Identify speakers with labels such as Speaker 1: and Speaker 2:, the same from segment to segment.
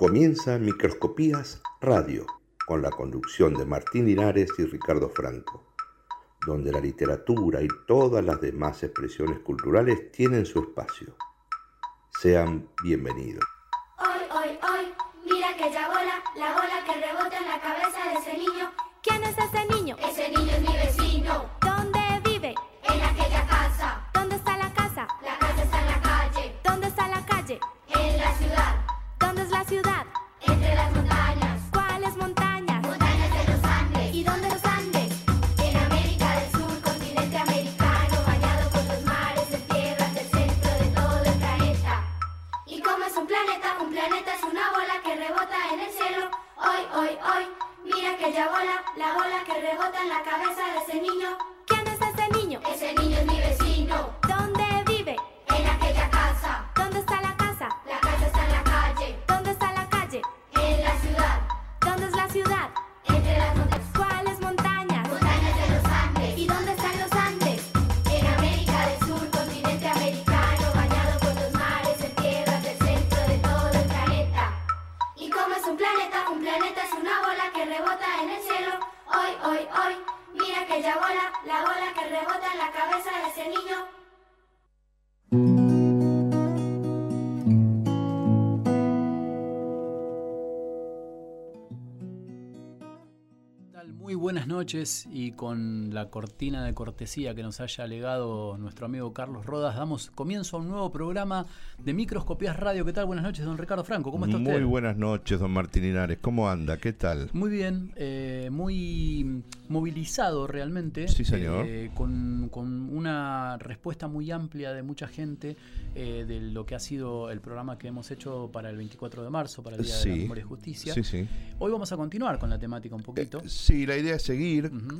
Speaker 1: Comienza Microscopías Radio, con la conducción de Martín Linares y Ricardo Franco, donde la literatura y todas las demás expresiones culturales tienen su espacio. Sean bienvenidos.
Speaker 2: Aquella bola, la bola que rebota en la cabeza de ese niño.
Speaker 3: ¿Quién es ese niño?
Speaker 2: Ese niño es mi vecino. En
Speaker 3: la
Speaker 2: cabeza de ese niño.
Speaker 4: Noches y con la cortina de cortesía que nos haya legado nuestro amigo Carlos Rodas, damos comienzo a un nuevo programa de Microscopías Radio. ¿Qué tal? Buenas noches, don Ricardo Franco. ¿Cómo está usted?
Speaker 5: Muy buenas noches, don Martín Linares. ¿Cómo anda? ¿Qué tal?
Speaker 4: Muy bien, eh, muy movilizado realmente.
Speaker 5: Sí, señor.
Speaker 4: eh, con, con una respuesta muy amplia de mucha gente eh, de lo que ha sido el programa que hemos hecho para el 24 de marzo, para el Día de la. Memoria y Justicia.
Speaker 5: Sí, sí.
Speaker 4: Hoy vamos a continuar con la temática un poquito.
Speaker 5: Sí, la idea es seguir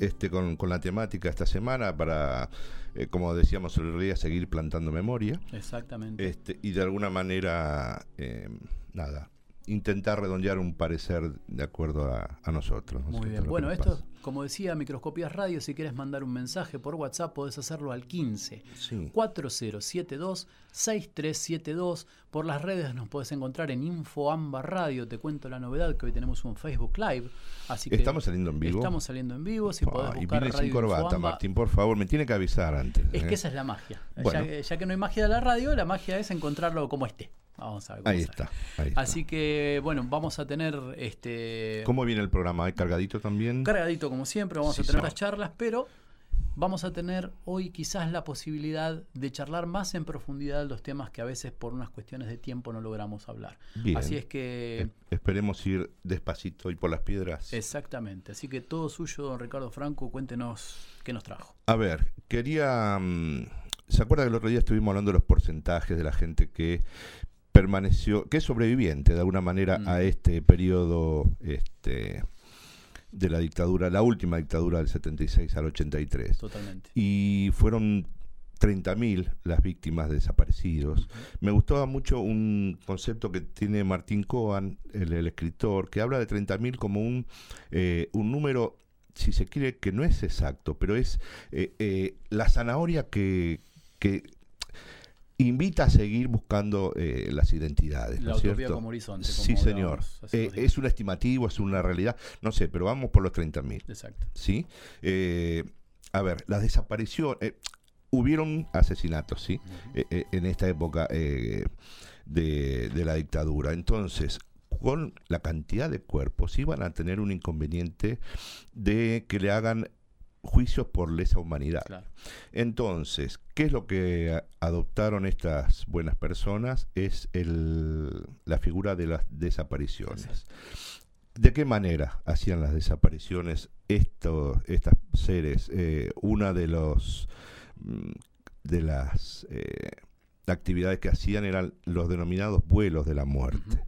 Speaker 5: Este, con, con la temática esta semana para, eh, como decíamos el otro día, seguir plantando memoria
Speaker 4: Exactamente.
Speaker 5: este, y de alguna manera, eh, nada, intentar redondear un parecer de acuerdo a, a nosotros. ¿no es
Speaker 4: Muy bien. Bueno, esto,
Speaker 5: pasa.
Speaker 4: Como decía Microscopías Radio, si quieres mandar un mensaje por WhatsApp, podés hacerlo al 15
Speaker 5: Sí.
Speaker 4: 4072 6372. Por las redes nos podés encontrar en InfoAmba Radio. Te cuento la novedad que hoy tenemos un Facebook Live. Así que
Speaker 5: ¿Estamos saliendo en vivo?
Speaker 4: Estamos saliendo en vivo. Si podés
Speaker 5: Ah, y
Speaker 4: buscar
Speaker 5: vine
Speaker 4: Radio
Speaker 5: sin corbata,
Speaker 4: Infoamba.
Speaker 5: Martín, por favor, me tiene que avisar antes.
Speaker 4: Es
Speaker 5: ¿eh?
Speaker 4: que esa es la magia.
Speaker 5: Bueno.
Speaker 4: Ya, que- ya que no hay magia de la radio, la magia es encontrarlo como esté. Vamos a ver cómo
Speaker 5: Ahí
Speaker 4: sale.
Speaker 5: está, ahí está.
Speaker 4: Así que, bueno, vamos a tener este
Speaker 5: ¿Cómo viene el programa? ¿Hay cargadito también?
Speaker 4: cargadito como siempre, vamos
Speaker 5: Sí,
Speaker 4: a tener las charlas, pero vamos a tener hoy quizás la posibilidad de charlar más en profundidad los temas que a veces por unas cuestiones de tiempo no logramos hablar.
Speaker 5: Bien.
Speaker 4: Así es que,
Speaker 5: Eh, Esperemos ir despacito y por las piedras.
Speaker 4: exactamente, así que todo suyo, don Ricardo Franco, cuéntenos qué nos trajo.
Speaker 5: A ver, quería... mm, ¿Se acuerda que el otro día estuvimos hablando de los porcentajes de la gente que permaneció, que es sobreviviente de alguna manera
Speaker 4: Mm.
Speaker 5: a este periodo este, de la dictadura, la última dictadura del 76 al 83?
Speaker 4: Totalmente.
Speaker 5: Y fueron 30.000 las víctimas de desaparecidos. Me gustaba mucho un concepto que tiene Martín Cohen, el, el escritor, que habla de 30.000 como un, eh, un número, si se quiere, que no es exacto, pero es eh, eh, la zanahoria que, que invita a seguir buscando eh, las identidades.
Speaker 4: La
Speaker 5: ¿no
Speaker 4: utopía
Speaker 5: cierto?
Speaker 4: como horizonte.
Speaker 5: Sí,
Speaker 4: como
Speaker 5: señor.
Speaker 4: hablábamos hace
Speaker 5: Eh, es un estimativo, es una realidad, no sé, pero vamos por los 30.000.
Speaker 4: Exacto.
Speaker 5: ¿sí? Eh, a ver, las desapariciones, hubieron asesinatos, ¿sí? En esta época de, de la dictadura. Entonces, con la cantidad de cuerpos, iban a tener un inconveniente de que le hagan juicios por lesa humanidad.
Speaker 4: Claro.
Speaker 5: Entonces, ¿qué es lo que adoptaron estas buenas personas? Es el, la figura de las desapariciones. ¿De qué manera hacían las desapariciones estos estas seres? Eh, una de los mm, de las eh, actividades que hacían eran los denominados vuelos de la muerte.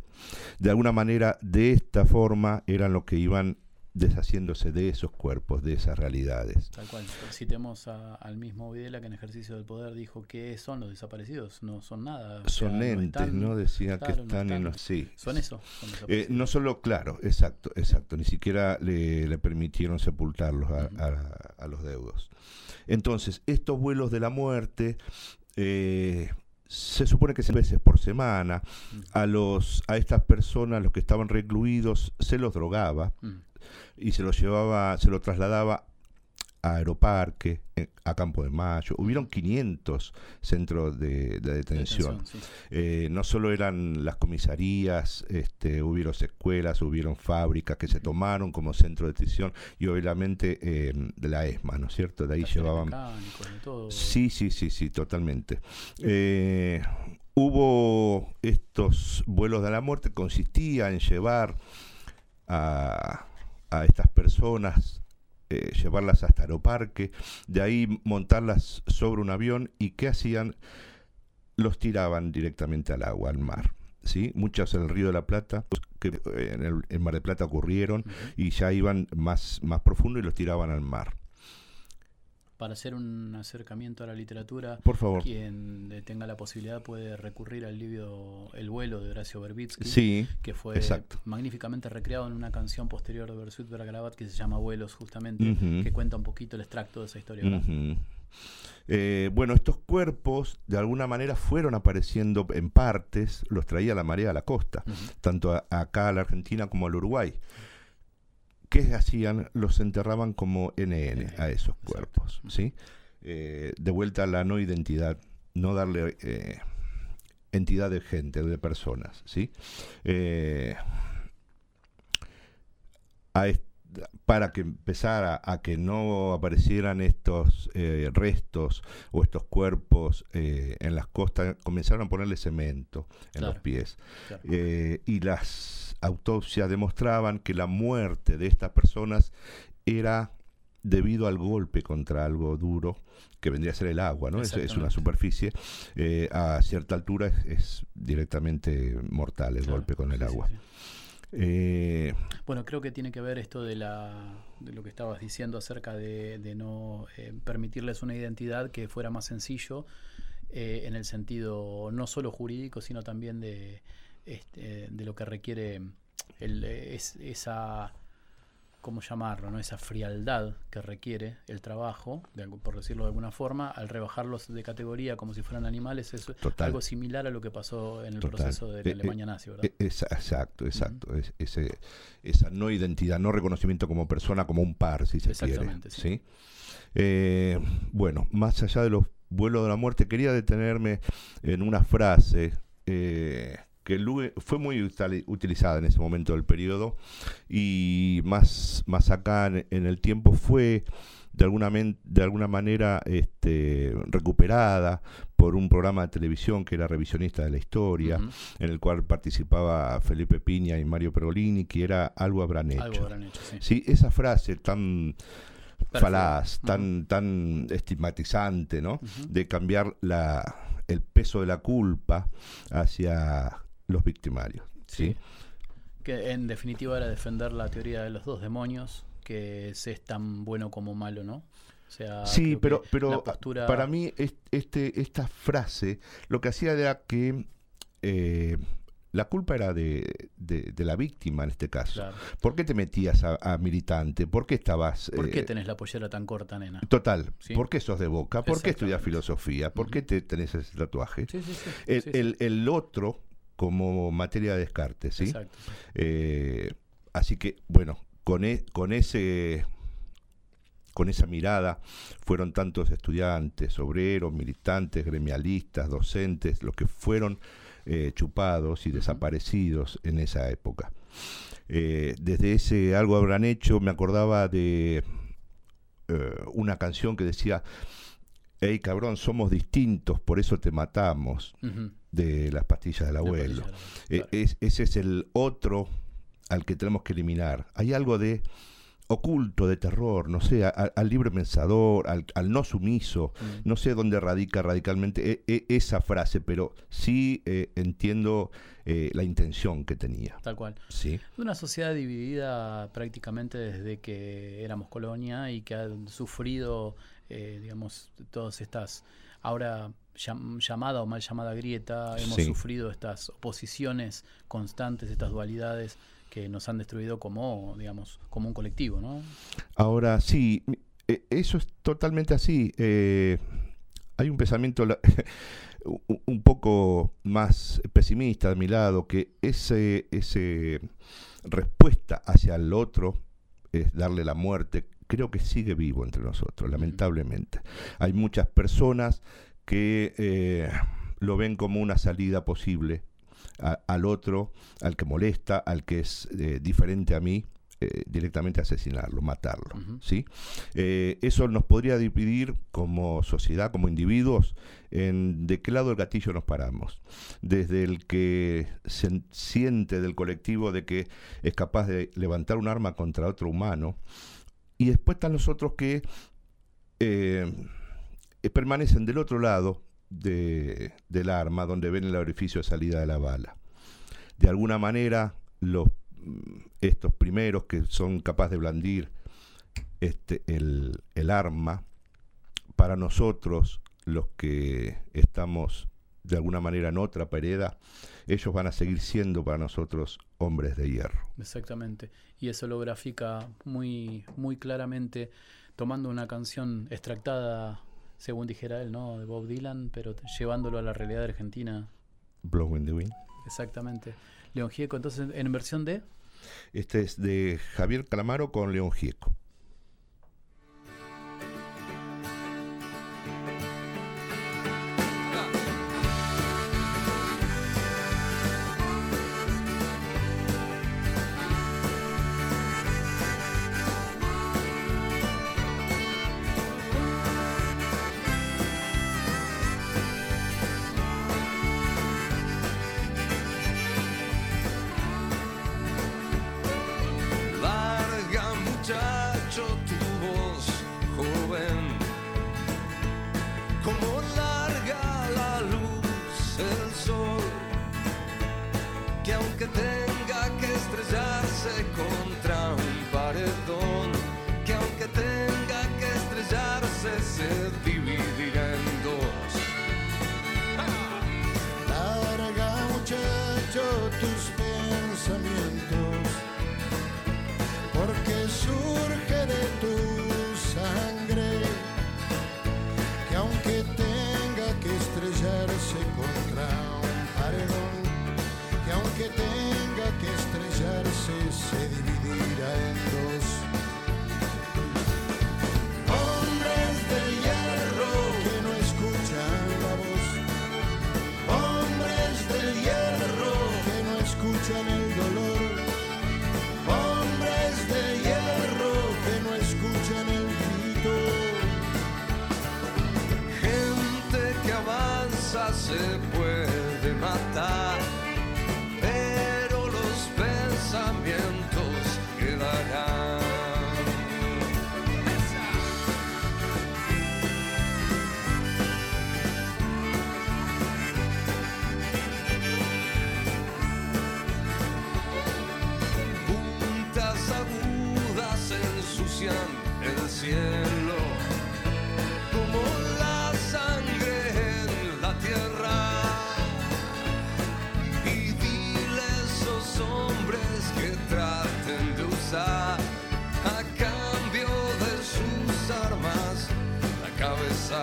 Speaker 5: De alguna manera, de esta forma, eran los que iban deshaciéndose de esos cuerpos, de esas realidades.
Speaker 4: Tal cual. Citemos a- al mismo Videla que en ejercicio del poder dijo que son los desaparecidos, no son nada. sea,
Speaker 5: Son
Speaker 4: no
Speaker 5: entes,
Speaker 4: están-
Speaker 5: ¿no? Decían
Speaker 4: claro,
Speaker 5: que
Speaker 4: no
Speaker 5: están, en los... Sí.
Speaker 4: Son eso. son
Speaker 5: Eh, no solo, claro, exacto, exacto, ni siquiera le, le permitieron sepultarlos a,
Speaker 4: Ujú.
Speaker 5: a- a los deudos. Entonces, estos vuelos de la muerte eh, se supone que seis veces por semana a los a estas personas los que estaban recluidos se los drogaba. Y se los llevaba se los trasladaba a Aeroparque eh, a Campo de Mayo hubieron 500 centros de, de detención
Speaker 4: Detención, sí.
Speaker 5: Eh, no solo eran las comisarías, este, hubieron escuelas, hubieron fábricas que se tomaron como centro de detención y obviamente eh, de la ESMA, ¿no es cierto? De ahí llevaban...
Speaker 4: de todo.
Speaker 5: Sí, sí, sí, sí, totalmente. Eh, hubo estos vuelos de la muerte, consistía en llevar a, a estas personas, eh, llevarlas hasta Aeroparque, de ahí montarlas sobre un avión y ¿qué hacían? Los tiraban directamente al agua, al mar. ¿sí? Muchas en el Río de la Plata, que eh, en el en Mar de Plata ocurrieron y ya iban más, más profundo y los tiraban al mar.
Speaker 4: Para hacer un acercamiento a la literatura,
Speaker 5: Por favor.
Speaker 4: quien tenga la posibilidad puede recurrir al libro El vuelo de Horacio Berbitsky,
Speaker 5: Sí,
Speaker 4: que fue
Speaker 5: exacto.
Speaker 4: magníficamente recreado en una canción posterior de Bersuit Vergarabat que se llama Vuelos, justamente, que cuenta un poquito el extracto de esa historia.
Speaker 5: Eh, bueno, estos cuerpos de alguna manera fueron apareciendo en partes, los traía la marea a la costa, tanto a- acá a la Argentina como al Uruguay. ¿Qué hacían? Los enterraban como NN a esos
Speaker 4: Exacto.
Speaker 5: cuerpos, ¿sí? Eh, de vuelta a la no identidad, no darle eh, entidad de gente, de personas, ¿sí? Eh, a est- para que empezara a que no aparecieran estos eh, restos o estos cuerpos eh, en las costas, comenzaron a ponerle cemento en los pies.
Speaker 4: Claro.
Speaker 5: Eh, y las autopsias demostraban que la muerte de estas personas era debido al golpe contra algo duro que vendría a ser el agua, ¿no? Es, es una superficie, eh, a cierta altura es, es directamente mortal el
Speaker 4: Claro.
Speaker 5: golpe con el
Speaker 4: Sí, sí,
Speaker 5: agua.
Speaker 4: sí.
Speaker 5: Eh,
Speaker 4: Bueno, creo que tiene que ver esto de, la, de lo que estabas diciendo acerca de, de no eh, permitirles una identidad que fuera más sencillo eh, en el sentido no solo jurídico, sino también de, este, de lo que requiere el, es, esa, ¿cómo llamarlo? ¿no? Esa frialdad que requiere el trabajo, de por decirlo de alguna forma, al rebajarlos de categoría como si fueran animales, es
Speaker 5: Total.
Speaker 4: algo similar a lo que pasó en el
Speaker 5: Total.
Speaker 4: proceso de la
Speaker 5: Eh, eh,
Speaker 4: Alemania nazi, ¿verdad?
Speaker 5: E- esa- exacto, exacto. Es- ese, esa no identidad, no reconocimiento como persona, como un par, si se quiere.
Speaker 4: Exactamente, sí.
Speaker 5: ¿sí? Eh, bueno, más allá de los vuelos de la muerte, quería detenerme en una frase eh, que lu- fue muy utilizada en ese momento del periodo y más, más acá en, el tiempo fue de alguna, de alguna manera este, recuperada por un programa de televisión que era revisionista de la historia en el cual participaba Felipe Piña y Mario Pergolini, que era algo habrán hecho.
Speaker 4: Algo habrán hecho, sí.
Speaker 5: Sí, esa frase tan falaz, tan, tan estigmatizante, ¿no? De cambiar la, el peso de la culpa hacia los victimarios. ¿sí?
Speaker 4: Que en definitiva era defender la teoría de los dos demonios, que se es tan bueno como malo, ¿no? O sea,
Speaker 5: Sí, pero, pero
Speaker 4: postura-
Speaker 5: para mí es- este, esta frase lo que hacía era que eh, la culpa era de, de- de la víctima en este caso.
Speaker 4: Claro.
Speaker 5: ¿Por qué te metías a, a militante? ¿Por qué estabas...
Speaker 4: ¿Por qué
Speaker 5: eh,
Speaker 4: tenés la pollera tan corta, nena?
Speaker 5: Total,
Speaker 4: Sí.
Speaker 5: ¿por qué sos de boca? ¿Por qué estudias filosofía? ¿Por qué te tenés ese tatuaje?
Speaker 4: Sí, sí, sí.
Speaker 5: El,
Speaker 4: sí, sí.
Speaker 5: el- el otro como materia de descarte, ¿sí?
Speaker 4: Exacto.
Speaker 5: Eh, así que, bueno, con, e- con ese con esa mirada fueron tantos estudiantes, obreros, militantes, gremialistas, docentes, los que fueron eh, chupados y desaparecidos en esa época. Eh, desde ese algo habrán hecho, me acordaba de eh, una canción que decía, hey cabrón, somos distintos, por eso te matamos. De las pastillas del abuelo. Eh, es- ese es el otro al que tenemos que eliminar. Hay algo de oculto, de terror, no sé, al libre pensador, al, al no sumiso,
Speaker 4: Mm.
Speaker 5: no sé dónde radica radicalmente e- e- esa frase, pero sí eh, entiendo eh, la intención que tenía.
Speaker 4: Tal cual.
Speaker 5: Sí,
Speaker 4: una sociedad dividida prácticamente desde que éramos colonia y que ha sufrido, eh, digamos, todas estas, ahora llamada o mal llamada grieta, hemos
Speaker 5: Sí.
Speaker 4: sufrido estas oposiciones constantes, estas dualidades que nos han destruido como, digamos, como un colectivo, ¿no?
Speaker 5: Ahora sí, eh, eso es totalmente así. Eh, hay un pensamiento un poco más pesimista de mi lado, que ese, ese respuesta hacia el otro es darle la muerte, creo que sigue vivo entre nosotros, lamentablemente. Hay muchas personas que eh, lo ven como una salida posible a- al otro, al que molesta, al que es eh, diferente a mí, eh, directamente asesinarlo, matarlo. ¿sí? Eh, eso nos podría dividir como sociedad, como individuos, en de qué lado del gatillo nos paramos. Desde el que se siente del colectivo de que es capaz de levantar un arma contra otro humano, y después están los otros que eh, eh, permanecen del otro lado de- del arma, donde ven el orificio de salida de la bala. De alguna manera, los, mm, estos primeros que son capaces de blandir este, el, el arma, para nosotros, los que estamos de alguna manera en otra pereda, ellos van a seguir siendo para nosotros hombres de hierro.
Speaker 4: Exactamente. Y eso lo grafica muy, muy claramente tomando una canción extractada, según dijera él, ¿no? De Bob Dylan, pero llevándolo a la realidad argentina.
Speaker 5: Blowing the Wind.
Speaker 4: Exactamente. León Gieco, entonces, en versión de...
Speaker 5: Este es de Javier Calamaro con León Gieco.
Speaker 6: Tenga que estrellarse se dividirá en dos. Cielo como la sangre en la tierra. Y dile a esos hombres que traten de usar a cambio de sus armas la cabeza.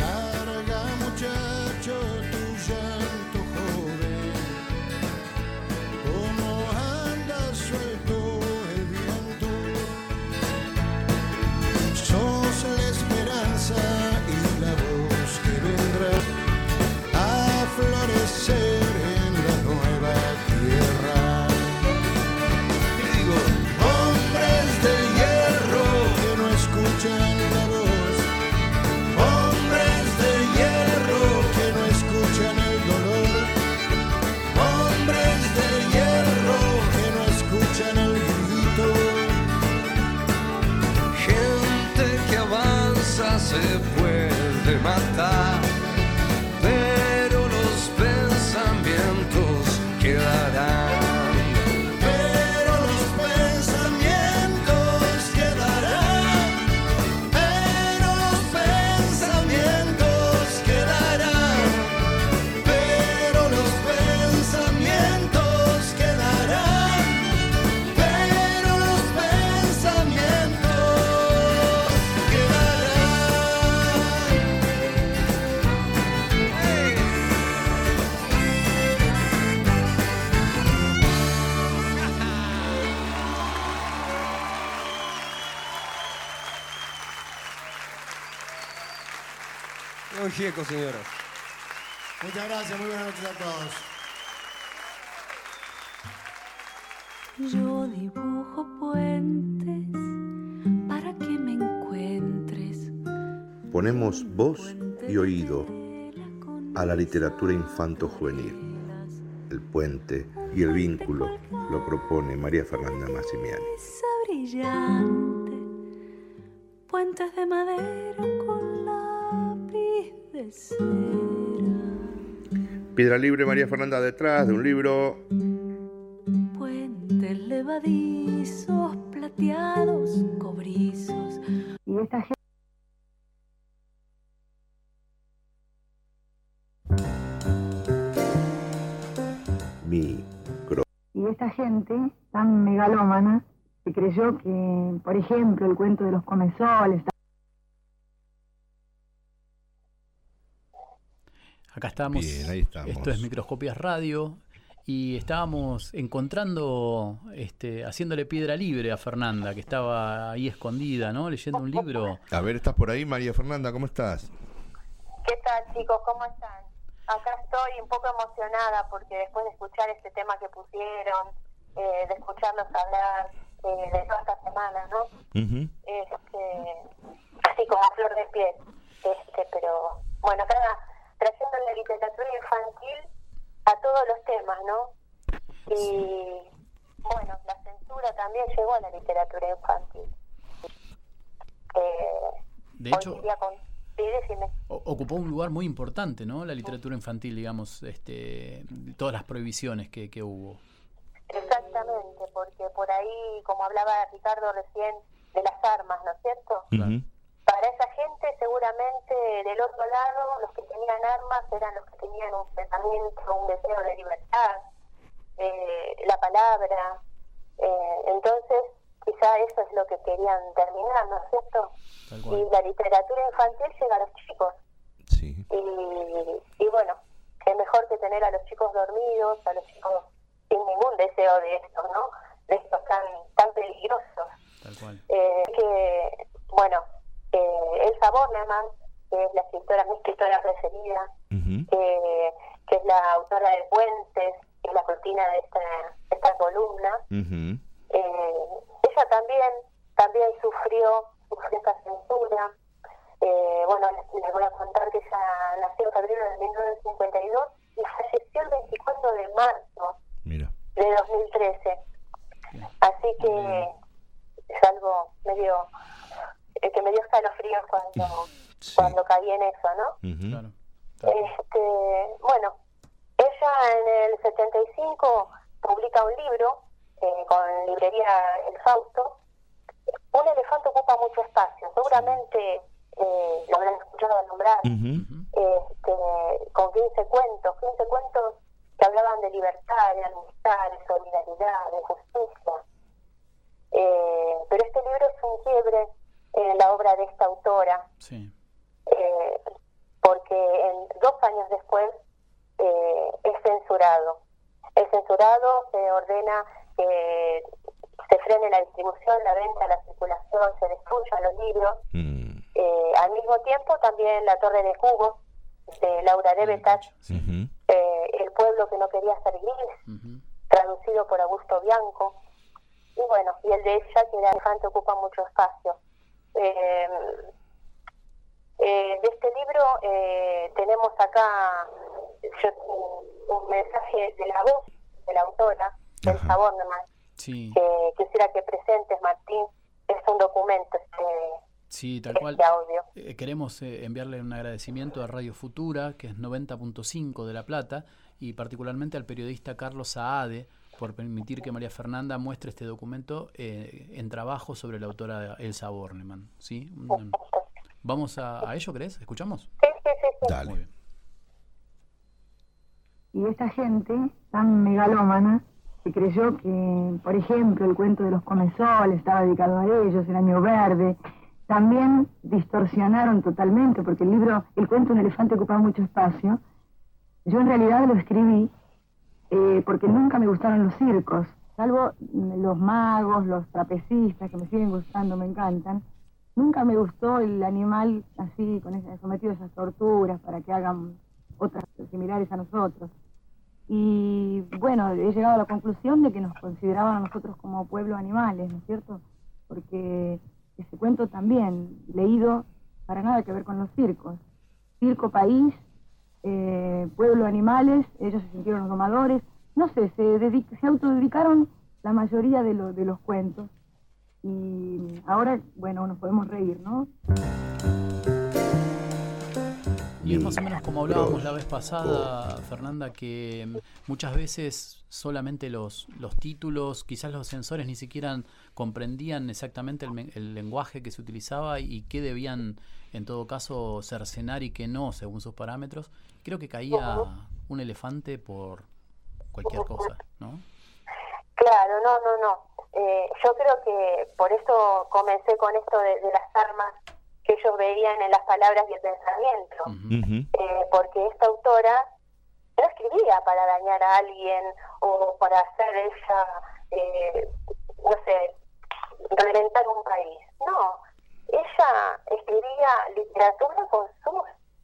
Speaker 7: Larga muchacho matar.
Speaker 8: Gieco, señoras.
Speaker 7: Muchas gracias, muy buenas noches a todos.
Speaker 9: Yo dibujo puentes para que me encuentres.
Speaker 1: Ponemos voz y oído a la literatura infanto-juvenil. El puente y el vínculo lo propone María Fernanda Massimiani.
Speaker 9: Esa brillante, puentes de madera con de cera.
Speaker 1: Piedra Libre, María Fernanda, detrás de un libro.
Speaker 9: Puentes levadizos, plateados, cobrizos.
Speaker 10: Y esta gente
Speaker 1: Micro.
Speaker 10: Y esta gente tan megalómana que creyó que, por ejemplo, el cuento de los comesoles,
Speaker 4: Acá estamos.
Speaker 5: Bien, ahí estamos.
Speaker 4: Esto es Microscopias Radio. Y estábamos encontrando, este, haciéndole piedra libre a Fernanda, que estaba ahí escondida, ¿no? Leyendo un libro.
Speaker 5: A ver, ¿estás por ahí, María Fernanda? ¿Cómo estás?
Speaker 11: ¿Qué tal chicos? ¿Cómo están? Acá estoy un poco emocionada porque después de escuchar este tema que pusieron, eh, de escucharlos hablar eh, de toda esta semana, ¿no?
Speaker 5: Ujú.
Speaker 11: Este, así como a flor de piel. Este, pero bueno, acá trayendo la literatura infantil a todos los temas, ¿no? Y bueno, la censura también llegó a la literatura infantil. Eh,
Speaker 4: De hecho,
Speaker 11: día con... Sí, decime.
Speaker 4: o- ocupó un lugar muy importante, ¿no? La literatura infantil, digamos, este, todas las prohibiciones que, que hubo.
Speaker 11: Exactamente, porque por ahí, como hablaba Ricardo recién, de las armas, ¿no es cierto?
Speaker 5: Ujú.
Speaker 11: Para esa gente, seguramente del otro lado, los que tenían armas eran los que tenían un pensamiento, un deseo de libertad, eh, la palabra. Eh, entonces, quizá eso es lo que querían terminar, ¿no es cierto? Y la literatura infantil llega a los chicos.
Speaker 5: Sí.
Speaker 11: Y, y bueno, qué mejor que tener a los chicos dormidos, a los chicos sin ningún deseo de esto, ¿no? De estos tan, tan peligrosos.
Speaker 4: Tal cual.
Speaker 11: Eh, que, bueno, Elsa Bornemann, que es la escritora, mi escritora preferida, que, que es la autora de Puentes, que es la cortina de esta, de esta columna, eh, ella también también sufrió, sufrió esta censura. Eh, bueno, les, les voy a contar que ella nació en febrero de 1952 y falleció el 24 de marzo
Speaker 5: Mira.
Speaker 11: de 2013. Así que es algo medio que me dio escalofríos cuando,
Speaker 5: Sí.
Speaker 11: cuando caí en eso, ¿no?
Speaker 4: Claro.
Speaker 11: Este, bueno, ella en el 75 publica un libro eh, con librería El Fausto. Un elefante ocupa mucho espacio. Seguramente eh, lo habrán escuchado nombrar. Este, con 15 cuentos, 15 cuentos que hablaban de libertad, de amistad, de solidaridad, de justicia. Eh, pero este libro es un quiebre en la obra de esta autora
Speaker 4: Sí.
Speaker 11: eh, porque en, dos años después eh, es censurado. Es censurado, se ordena que se frene la distribución, la venta, la circulación, se destruyan los libros.
Speaker 5: Mm.
Speaker 11: Eh, al mismo tiempo también La Torre de Cubos de Laura Debetas,
Speaker 5: Ujú.
Speaker 11: eh, El pueblo que no quería ser gris, traducido por Augusto Bianco. Y bueno, y el de ella, que era elefante, ocupa mucho espacio. Eh, eh, de este libro eh, tenemos acá yo- un, mensaje de la voz de la autora, del
Speaker 5: Ajá.
Speaker 11: sabor nomás,
Speaker 4: Sí,
Speaker 11: que quisiera que presentes, Martín. Es un documento este,
Speaker 4: sí, tal cual.
Speaker 11: este audio.
Speaker 4: Eh, queremos eh, enviarle un agradecimiento a Radio Futura, que es 90.5 de La Plata, y particularmente al periodista Carlos Saade por permitir que María Fernanda muestre este documento eh, en trabajo sobre la autora Elsa Bornemann. ¿sí? Vamos a, a ello, ¿crees? ¿Escuchamos?
Speaker 11: Sí, sí, sí, sí.
Speaker 5: Dale.
Speaker 4: Muy bien.
Speaker 10: Y esta gente tan megalómana que creyó que, por ejemplo, el cuento de los comesoles estaba dedicado a ellos, el año verde, también distorsionaron totalmente, porque el libro, el cuento de un elefante ocupaba mucho espacio. Yo en realidad lo escribí eh, porque nunca me gustaron los circos, salvo mm, los magos, los trapecistas, que me siguen gustando, me encantan. nunca me gustó el animal así, con ese, sometido a esas torturas para que hagan otras similares a nosotros. Y bueno, he llegado a la conclusión de que nos consideraban a nosotros como pueblo animales, ¿no es cierto? Porque ese cuento también, leído, para nada que ver con los circos. Circo país, eh, pueblo animales, ellos se sintieron los domadores, no sé, se, dedic- se autodedicaron la mayoría de, lo- de los cuentos. Y ahora, bueno, nos podemos reír, ¿no?
Speaker 4: Y es más o menos como hablábamos la vez pasada, Fernanda, que mm, muchas veces solamente los, los títulos, quizás los censores ni siquiera comprendían exactamente el, el lenguaje que se utilizaba y qué debían, en todo caso, cercenar y qué no, según sus parámetros. Creo que caía un elefante por cualquier cosa, ¿no?
Speaker 11: Claro, no, no, no. Eh, yo creo que por eso comencé con esto de, de las armas que ellos veían en las palabras y el pensamiento. Eh, porque esta autora no escribía para dañar a alguien o para hacer ella, eh, no sé, reventar un país. No, ella escribía literatura con sus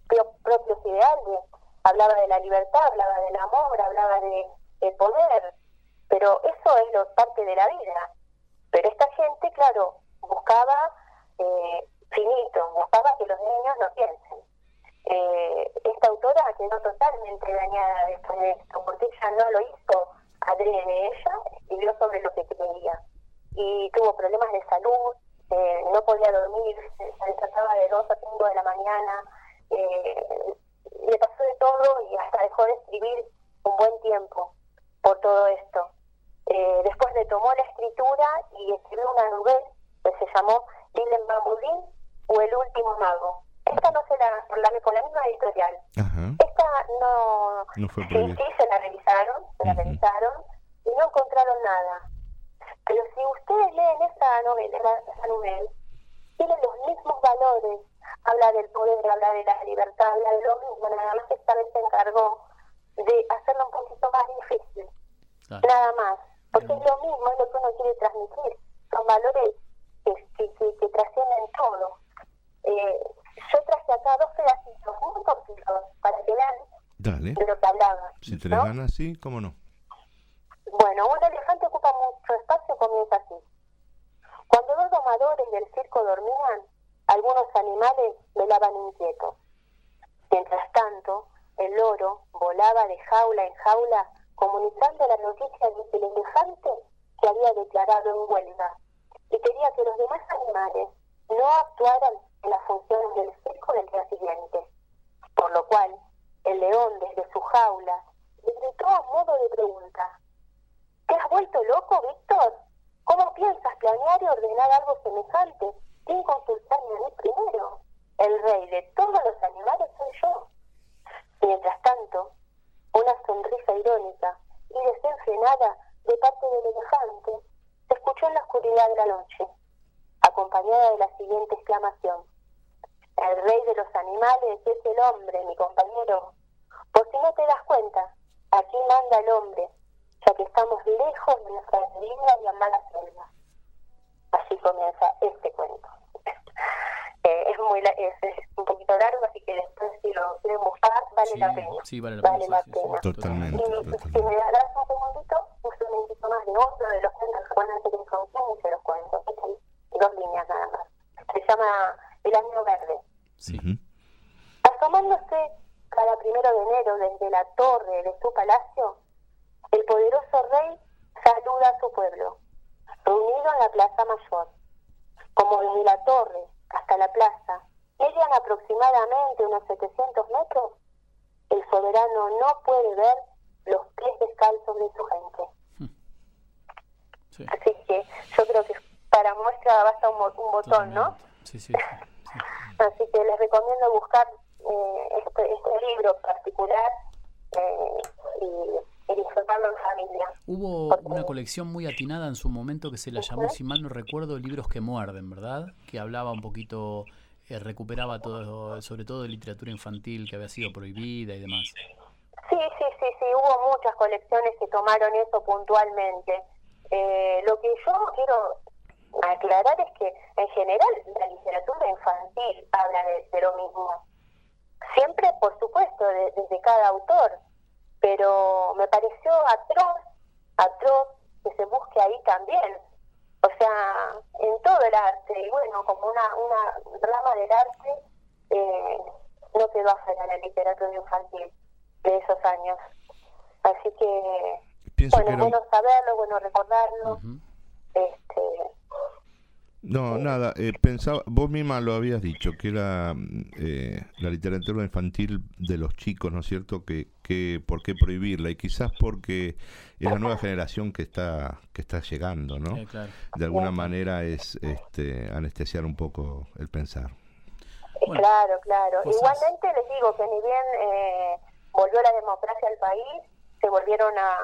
Speaker 11: pro- propios ideales. Hablaba de la libertad, hablaba del amor, hablaba de, de poder. Pero eso es lo, parte de la vida. Pero esta gente, claro, buscaba eh, finito, buscaba que los niños no piensen. Eh, esta autora quedó totalmente dañada después de esto, porque ella no lo hizo adrede, ella escribió sobre lo que creía. Y tuvo problemas de salud, eh, no podía dormir, se despertaba de 2 a 5 de la mañana, eh, le pasó de todo y hasta dejó de escribir un buen tiempo por todo esto. Eh, después retomó la escritura y escribió una novela que se llamó Dylan Bambulín o El último mago. Esta no se la, por la, con la misma editorial.
Speaker 5: Ajá.
Speaker 11: Esta no,
Speaker 5: No fue
Speaker 11: sí, sí, se la revisaron, se la
Speaker 5: Ujú.
Speaker 11: revisaron y no encontraron nada. Pero si ustedes leen esa novela, esa- novela, tiene los mismos valores. Habla del poder, habla de la libertad, habla de lo mismo. Nada más que esta vez se encargó de hacerlo un poquito más difícil.
Speaker 4: Claro.
Speaker 11: Nada más. Porque es lo mismo, es lo que uno quiere transmitir. Son valores que, que, que, que trascienden todo. Eh, yo traje acá dos pedacitos muy cortitos para que vean
Speaker 5: Dale.
Speaker 11: de lo que hablaba.
Speaker 5: Si tenés
Speaker 11: ¿no?
Speaker 5: ganas, sí, cómo no.
Speaker 11: Bueno, un elefante ocupa mucho espacio, comienza así. Cuando dos domadores del circo dormían, algunos animales velaban inquietos. Mientras tanto, el loro volaba de jaula en jaula comunicando la noticia de que el elefante se había declarado en huelga y quería que los demás animales no actuaran las funciones del circo del día siguiente. Por lo cual, el león desde su jaula le gritó a modo de pregunta, ¿Te has vuelto loco, Víctor? ¿Cómo piensas planear y ordenar algo semejante sin consultarme a mí primero? El rey de todos los animales soy yo. Mientras tanto, una sonrisa irónica y desenfrenada de parte del elefante se escuchó en la oscuridad de la noche, acompañada de la siguiente exclamación. El rey de los animales es el hombre, mi compañero. Por si no te das cuenta, aquí manda el hombre, ya que estamos lejos de nuestra querida y amada selva. Así comienza este cuento. Eh, es muy la- es, es un poquito largo, así que después si lo quieren buscar, vale
Speaker 4: Sí,
Speaker 11: la pena.
Speaker 4: sí, vale la
Speaker 11: Vale
Speaker 4: pena.
Speaker 11: la
Speaker 4: sí, sí, sí,
Speaker 11: pena.
Speaker 5: Totalmente.
Speaker 11: Y si me das un segundito, un segundito más de otro de los cuentos que van a hacer en canción y se los cuento. Estas Dos líneas nada más. Se llama El Año Verde.
Speaker 4: Sí.
Speaker 11: Asomándose cada primero de enero desde la torre de su palacio, el poderoso rey saluda a su pueblo, reunido en la plaza mayor. Como desde la torre hasta la plaza median aproximadamente unos 700 metros, el soberano no puede ver los pies descalzos de su gente.
Speaker 4: Sí,
Speaker 11: Así que yo creo que para muestra basta un, un botón, ¿no?
Speaker 4: Sí, sí, sí, sí.
Speaker 11: Así que les recomiendo buscar eh, este, este libro particular eh, y, y disfrutarlo en familia.
Speaker 4: Hubo una colección muy atinada en su momento que se la llamó, si mal no recuerdo, Libros que muerden, ¿verdad? Que hablaba un poquito, eh, recuperaba todo, sobre todo de literatura infantil que había sido prohibida y demás.
Speaker 11: Sí, sí, sí, sí, hubo muchas colecciones que tomaron eso puntualmente. Eh, lo que yo quiero aclarar es que en general la literatura infantil habla de, de lo mismo. Siempre, por supuesto, de- desde cada autor, pero me pareció atroz, atroz que se busque ahí también. O sea, en todo el arte, y bueno, como una, una rama del arte, eh, no quedó afuera la literatura infantil de esos años. Así que,
Speaker 5: Pienso
Speaker 11: bueno,
Speaker 5: que era
Speaker 11: bueno saberlo, bueno recordarlo. este,
Speaker 5: No, nada, eh, pensaba, vos misma lo habías dicho, que era mm, eh, la literatura infantil de los chicos, ¿no es cierto? Que, que por qué prohibirla y quizás porque es la nueva generación que está que está llegando, ¿no?
Speaker 4: Eh, claro.
Speaker 5: De alguna manera es este, anestesiar un poco el pensar.
Speaker 4: Bueno,
Speaker 11: claro, claro.
Speaker 4: cosas-
Speaker 11: Igualmente les digo que ni bien eh, volvió la democracia al país, se volvieron a,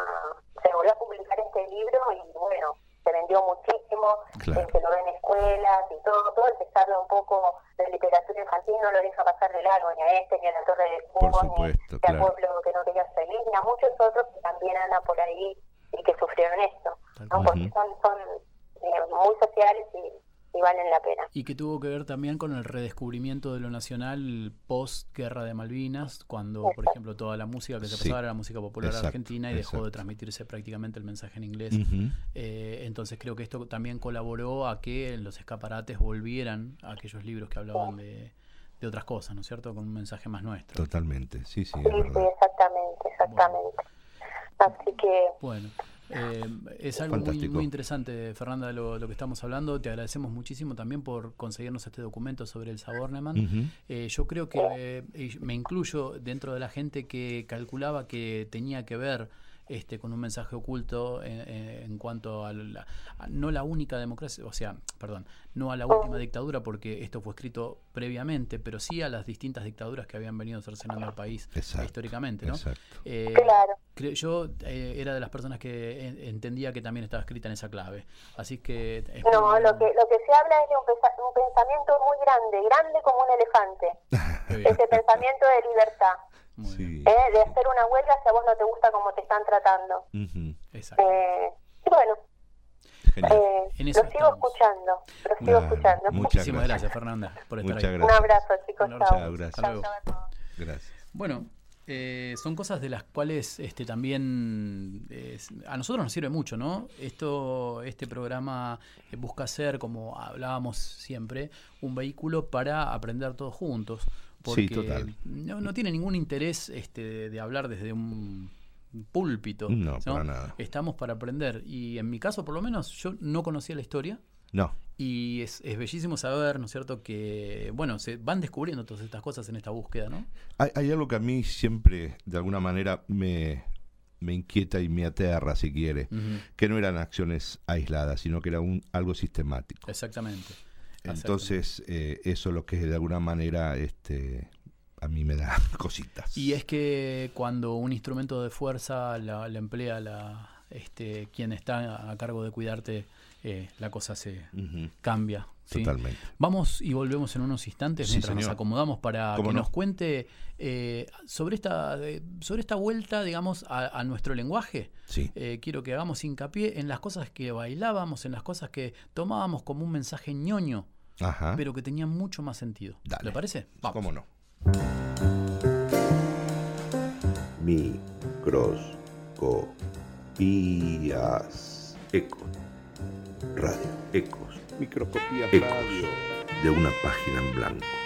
Speaker 11: se volvió a publicar este libro y bueno, se vendió muchísimo,
Speaker 5: Claro.
Speaker 11: se lo ven en escuelas y todo, todo el que sabe un poco de literatura infantil no lo deja pasar de largo, ni a este, ni a la Torre
Speaker 5: Por
Speaker 11: Fuego, ni a
Speaker 5: claro.
Speaker 11: Pueblo que no quería feliz, ni a muchos otros que también andan por ahí y que sufrieron esto, ¿no? porque son, son eh, muy sociales y, y valen la pena.
Speaker 4: Y que tuvo que ver también con el redescubrimiento de lo nacional post Guerra de Malvinas, cuando, por ejemplo, toda la música que se
Speaker 5: Sí.
Speaker 4: pasaba era la música popular
Speaker 5: Exacto,
Speaker 4: argentina y dejó de transmitirse prácticamente el mensaje en inglés. Eh, entonces creo que esto también colaboró a que en los escaparates volvieran a aquellos libros que hablaban de, de otras cosas, ¿no es cierto? Con un mensaje más nuestro.
Speaker 5: Totalmente, sí, sí,
Speaker 11: Sí,
Speaker 5: es
Speaker 11: sí, exactamente, exactamente. Así que
Speaker 4: Bueno, eh, es algo muy, muy interesante, Fernanda, lo, lo que estamos hablando. Te agradecemos muchísimo también por conseguirnos este documento sobre el Saborneman.
Speaker 5: Ujú.
Speaker 4: Eh, yo creo que eh, me incluyo dentro de la gente que calculaba que tenía que ver este, con un mensaje oculto en, en- en cuanto a, la, a no la única democracia, o sea, perdón, no a la última dictadura, porque esto fue escrito previamente, pero sí a las distintas dictaduras que habían venido cercenando al país
Speaker 5: Exacto,
Speaker 4: históricamente, ¿no?
Speaker 5: exacto.
Speaker 4: Eh,
Speaker 11: Claro.
Speaker 4: Creo- yo eh, era de las personas que en- entendía que también estaba escrita en esa clave, así que es
Speaker 11: no,
Speaker 4: muy-
Speaker 11: lo que lo que se habla es de un, pensa- un pensamiento muy grande, grande como un elefante. Ese pensamiento de libertad,
Speaker 5: Sí.
Speaker 11: ¿eh? de hacer una huelga si a vos no te gusta cómo te están tratando.
Speaker 4: Exacto.
Speaker 11: Eh, y bueno,
Speaker 5: Genial.
Speaker 11: eh,
Speaker 4: En
Speaker 11: lo sigo
Speaker 4: estamos.
Speaker 11: escuchando, lo sigo escuchando.
Speaker 5: muchas
Speaker 4: Muchísimas
Speaker 5: gracias.
Speaker 4: gracias, Fernanda, por estar
Speaker 5: Muchas
Speaker 4: ahí.
Speaker 5: gracias.
Speaker 11: Un abrazo, chicos.
Speaker 4: Un abrazo.
Speaker 11: chao.
Speaker 5: Gracias.
Speaker 11: Chao, chao.
Speaker 5: Gracias.
Speaker 4: Bueno, eh, son cosas de las cuales este, también eh, a nosotros nos sirve mucho, ¿no? Esto, este programa eh, busca ser, como hablábamos siempre, un vehículo para aprender todos juntos. Porque
Speaker 5: Sí, total.
Speaker 4: No, no tiene ningún interés este, de, de hablar desde un púlpito.
Speaker 5: No, para nada.
Speaker 4: Estamos para aprender. Y en mi caso, por lo menos, yo no conocía la historia.
Speaker 5: No,
Speaker 4: Y es, es bellísimo saber, ¿no es cierto?, que, bueno, se van descubriendo todas estas cosas en esta búsqueda, ¿no?
Speaker 5: hay, hay algo que a mí siempre, de alguna manera, me, me inquieta y me aterra, si quiere, que no eran acciones aisladas, sino que era un, algo sistemático.
Speaker 4: Exactamente.
Speaker 5: Entonces, eh, eso es lo que de alguna manera este, a mí me da cositas.
Speaker 4: Y es que cuando un instrumento de fuerza la, la emplea la, este, quien está a cargo de cuidarte, eh, la cosa se cambia. ¿sí?
Speaker 5: Totalmente.
Speaker 4: Vamos y volvemos en unos instantes
Speaker 5: Sí,
Speaker 4: mientras nos acomodamos para
Speaker 5: ¿Cómo
Speaker 4: que
Speaker 5: no?
Speaker 4: nos cuente eh, sobre, esta, eh, sobre esta vuelta, digamos, a, a nuestro lenguaje.
Speaker 5: Sí.
Speaker 4: Eh, quiero que hagamos hincapié en las cosas que bailábamos, en las cosas que tomábamos como un mensaje ñoño,
Speaker 5: Ajá.
Speaker 4: pero que tenían mucho más sentido.
Speaker 5: Dale.
Speaker 4: ¿Le parece? Vamos.
Speaker 5: ¿Cómo no?
Speaker 1: Microscopías. Ecos. Radio. Ecos. Microscopías. radio. De una página en blanco.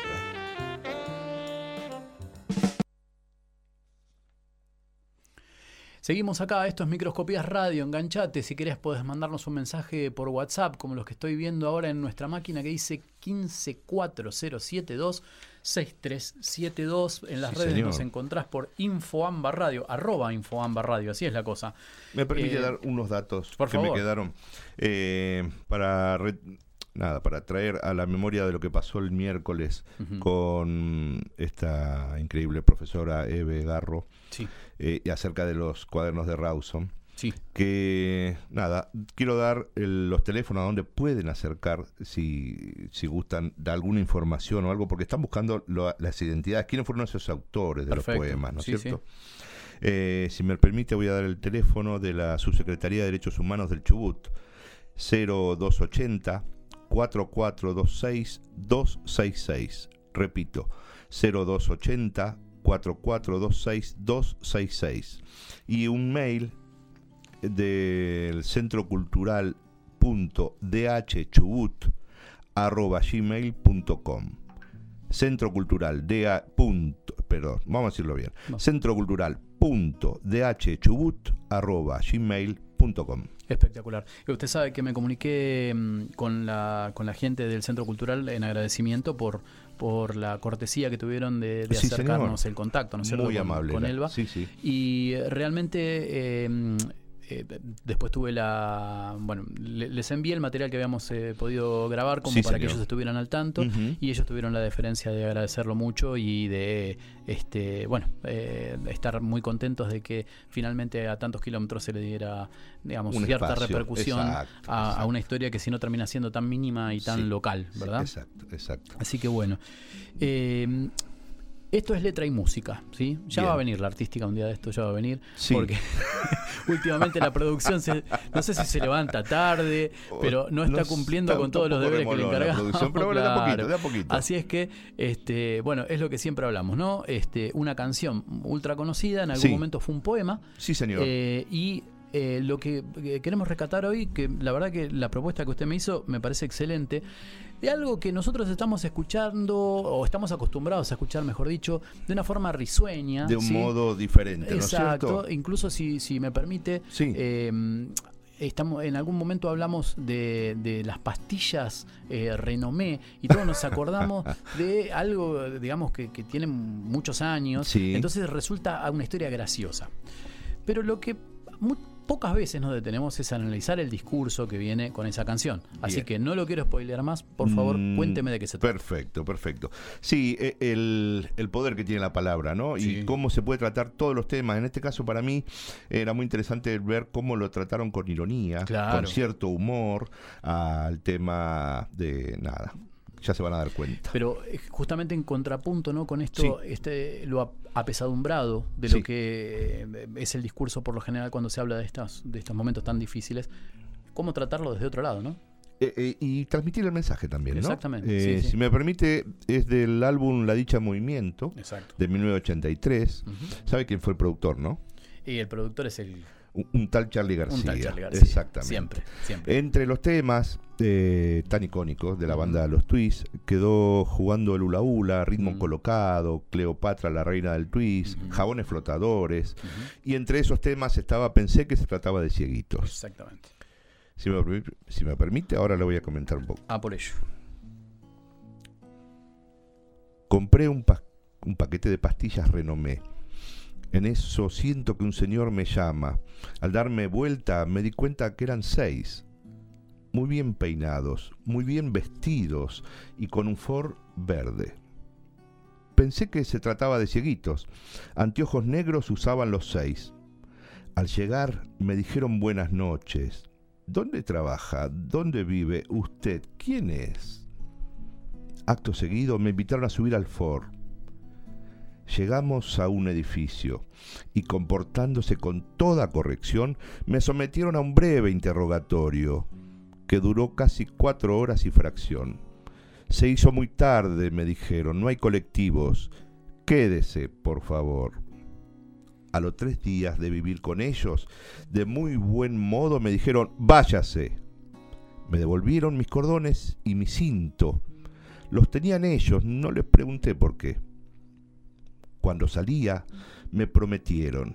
Speaker 4: Seguimos acá, esto es Microscopías Radio, enganchate, si querés podés mandarnos un mensaje por WhatsApp, como los que estoy viendo ahora en nuestra máquina que dice 1540726372. En las
Speaker 5: Sí,
Speaker 4: redes
Speaker 5: señor.
Speaker 4: nos encontrás por Infoamba Radio, arroba Infoamba Radio, así es la cosa.
Speaker 5: Me permite
Speaker 4: Eh,
Speaker 5: dar unos datos
Speaker 4: por
Speaker 5: que
Speaker 4: favor.
Speaker 5: me quedaron eh, para re- nada para traer a la memoria de lo que pasó el miércoles con esta increíble profesora Eve Garro
Speaker 4: Sí,
Speaker 5: eh, y acerca de los cuadernos de Rawson.
Speaker 4: sí.
Speaker 5: Que nada, quiero dar el- los teléfonos a donde pueden acercar si, si gustan de alguna información o algo, porque están buscando lo- las identidades, quiénes fueron esos autores de
Speaker 4: Perfecto.
Speaker 5: los poemas, ¿no es
Speaker 4: Sí,
Speaker 5: cierto? Eh, si me permite, voy a dar el teléfono de la Subsecretaría de Derechos Humanos del Chubut, 0280 4426 266. Repito, 0280 4426 266. Y un mail del centro cultural dhchubut arroba gmail.com centro cultural da punto, perdón, vamos a decirlo bien
Speaker 4: No.
Speaker 5: centro cultural punto dhchubut arroba
Speaker 4: Espectacular. Y Usted sabe que me comuniqué mm, con la, con la gente del Centro Cultural en agradecimiento por, por la cortesía que tuvieron de, de
Speaker 5: Sí,
Speaker 4: acercarnos
Speaker 5: señor.
Speaker 4: el contacto, ¿no es cierto?
Speaker 5: Muy amable
Speaker 4: con Elba.
Speaker 5: sí, sí.
Speaker 4: Y eh, realmente eh, eh, después tuve la... Bueno, le- les envié el material que habíamos eh, podido grabar como
Speaker 5: Sí,
Speaker 4: para que ellos estuvieran al tanto y ellos tuvieron la deferencia de agradecerlo mucho y de, este bueno, eh, estar muy contentos de que finalmente a tantos kilómetros se le diera, digamos,
Speaker 5: Un
Speaker 4: cierta
Speaker 5: espacio,
Speaker 4: repercusión
Speaker 5: exacto,
Speaker 4: a, una historia que si no termina siendo tan mínima y tan
Speaker 5: Sí,
Speaker 4: local,
Speaker 5: sí,
Speaker 4: ¿verdad?
Speaker 5: exacto exacto.
Speaker 4: Así que bueno. Esto es letra y música, ¿sí? Ya
Speaker 5: Bien.
Speaker 4: va a venir la artística un día de esto, ya va a venir.
Speaker 5: Sí.
Speaker 4: Porque últimamente la producción, se- no sé si se levanta tarde, pero no está cumpliendo
Speaker 5: está
Speaker 4: con todos los deberes que le
Speaker 5: la
Speaker 4: encargamos.
Speaker 5: pero bueno, de a poquito,
Speaker 4: Claro.
Speaker 5: de a poquito.
Speaker 4: Así es que, este, bueno, es lo que siempre hablamos, ¿no? Este, una canción ultra conocida, en algún
Speaker 5: Sí.
Speaker 4: momento fue un poema.
Speaker 5: Sí, señor.
Speaker 4: Eh, y eh, lo que eh, queremos rescatar hoy, que la verdad que la propuesta que usted me hizo me parece excelente, de algo que nosotros estamos escuchando, o estamos acostumbrados a escuchar, mejor dicho, de una forma risueña.
Speaker 5: de un
Speaker 4: ¿sí?
Speaker 5: modo diferente ¿no es
Speaker 4: Exacto,
Speaker 5: cierto?
Speaker 4: incluso si, si me permite,
Speaker 5: Sí.
Speaker 4: eh, estamos, en algún momento hablamos de, de las pastillas eh, Renomé y todos nos acordamos de algo, digamos, que, que tiene muchos años,
Speaker 5: Sí.
Speaker 4: entonces resulta una historia graciosa. Pero lo que pocas veces nos detenemos es analizar el discurso que viene con esa canción. Así
Speaker 5: Bien.
Speaker 4: que no lo quiero spoilear más, por favor,
Speaker 5: Mm,
Speaker 4: cuénteme de qué se trata.
Speaker 5: Perfecto, perfecto. Sí, e- el, el poder que tiene la palabra, ¿no?
Speaker 4: Sí.
Speaker 5: Y cómo se puede tratar todos los temas. En este caso, para mí, era muy interesante ver cómo lo trataron con ironía,
Speaker 4: Claro.
Speaker 5: con cierto humor, al tema de nada. Ya se van a dar cuenta.
Speaker 4: Pero eh, justamente en contrapunto ¿no? con esto, este, lo ap- apesadumbrado de
Speaker 5: Sí.
Speaker 4: lo que eh, es el discurso por lo general cuando se habla de, estas, de estos momentos tan difíciles, cómo tratarlo desde otro lado, ¿no?
Speaker 5: Eh, eh, y transmitir el mensaje también, ¿no?
Speaker 4: Exactamente,
Speaker 5: Eh,
Speaker 4: sí.
Speaker 5: Si me permite, es del álbum La Dicha Movimiento,
Speaker 4: Exacto.
Speaker 5: de 1983. ¿Sabe quién fue el productor, no?
Speaker 4: Y el productor es el...
Speaker 5: Un, un tal Charlie García.
Speaker 4: Un tal Charly García,
Speaker 5: Exactamente.
Speaker 4: siempre, siempre.
Speaker 5: Entre los temas eh, tan icónicos de la banda Los Twists, quedó jugando el hula hula, ritmo colocado, Cleopatra, la reina del twist, jabones flotadores. Y entre esos temas estaba, pensé que se trataba de cieguitos.
Speaker 4: Exactamente.
Speaker 5: Si me, si me permite, ahora le voy a comentar un poco.
Speaker 4: Ah, por ello.
Speaker 5: Compré un, pa- un paquete de pastillas Renomé. En eso siento que un señor me llama. Al darme vuelta me di cuenta que eran seis. Muy bien peinados, muy bien vestidos y con un for verde. Pensé que se trataba de cieguitos. Anteojos negros usaban los seis. Al llegar me dijeron buenas noches. ¿Dónde trabaja? ¿Dónde vive? ¿Usted quién es? Acto seguido me invitaron a subir al Ford. Llegamos a un edificio y comportándose con toda corrección me sometieron a un breve interrogatorio que duró casi cuatro horas y fracción. Se hizo muy tarde, me dijeron, no hay colectivos. Quédese, por favor. A los tres días de vivir con ellos, de muy buen modo me dijeron, váyase. Me devolvieron mis cordones y mi cinto. Los tenían ellos, no les pregunté por qué. Cuando salía, me prometieron,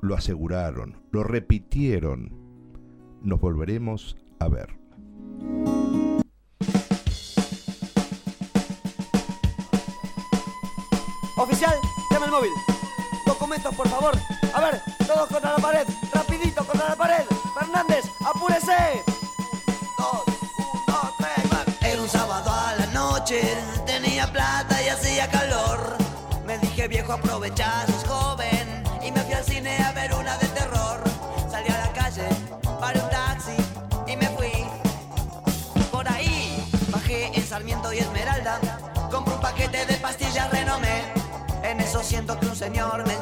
Speaker 5: lo aseguraron, lo repitieron. Nos volveremos a ver.
Speaker 8: Oficial, llama el móvil. Documentos, por favor. A ver, todos contra la pared. Rapidito contra la pared. Fernández, apúrese. Dos, uno, tres, va.
Speaker 12: Era un sábado a la noche, dije viejo aprovechás, sos joven y me fui al cine a ver una de terror. Salí a la calle, paré un taxi y me fui. Por ahí bajé en Sarmiento y Esmeralda, compré un paquete de pastillas Renomé. En eso siento que un señor me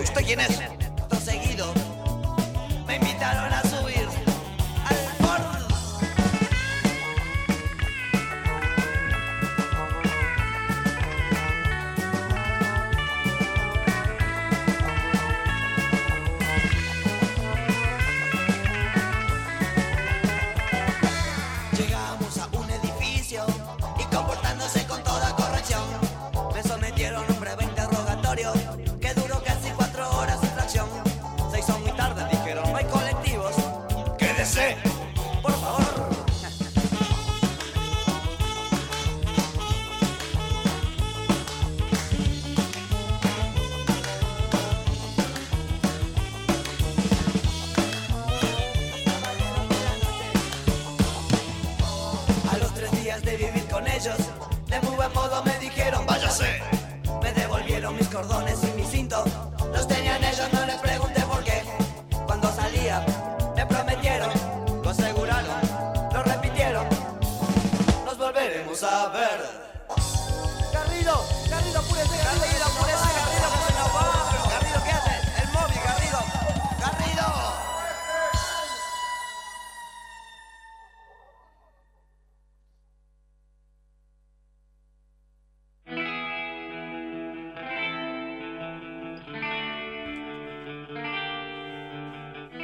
Speaker 12: ¿Usted quién es?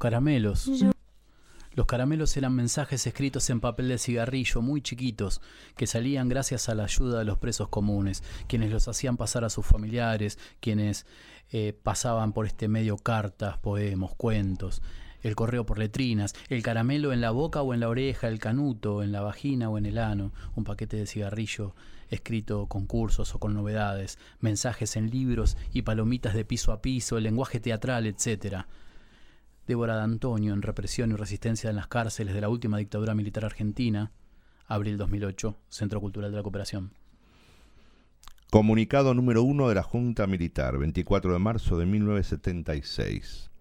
Speaker 4: Los caramelos. Los caramelos eran mensajes escritos en papel de cigarrillo muy chiquitos que salían gracias a la ayuda de los presos comunes, quienes los hacían pasar a sus familiares, quienes eh, pasaban por este medio cartas, poemas, cuentos, el correo por letrinas, el caramelo en la boca o en la oreja, el canuto en la vagina o en el ano, un paquete de cigarrillo escrito con cursos o con novedades, mensajes en libros y palomitas de piso a piso, el lenguaje teatral, etcétera. Débora de Antonio en Represión y Resistencia en las cárceles de la última dictadura militar argentina, abril 2008, Centro Cultural de la Cooperación.
Speaker 5: Comunicado número uno de la Junta Militar, 24 de marzo de 1976.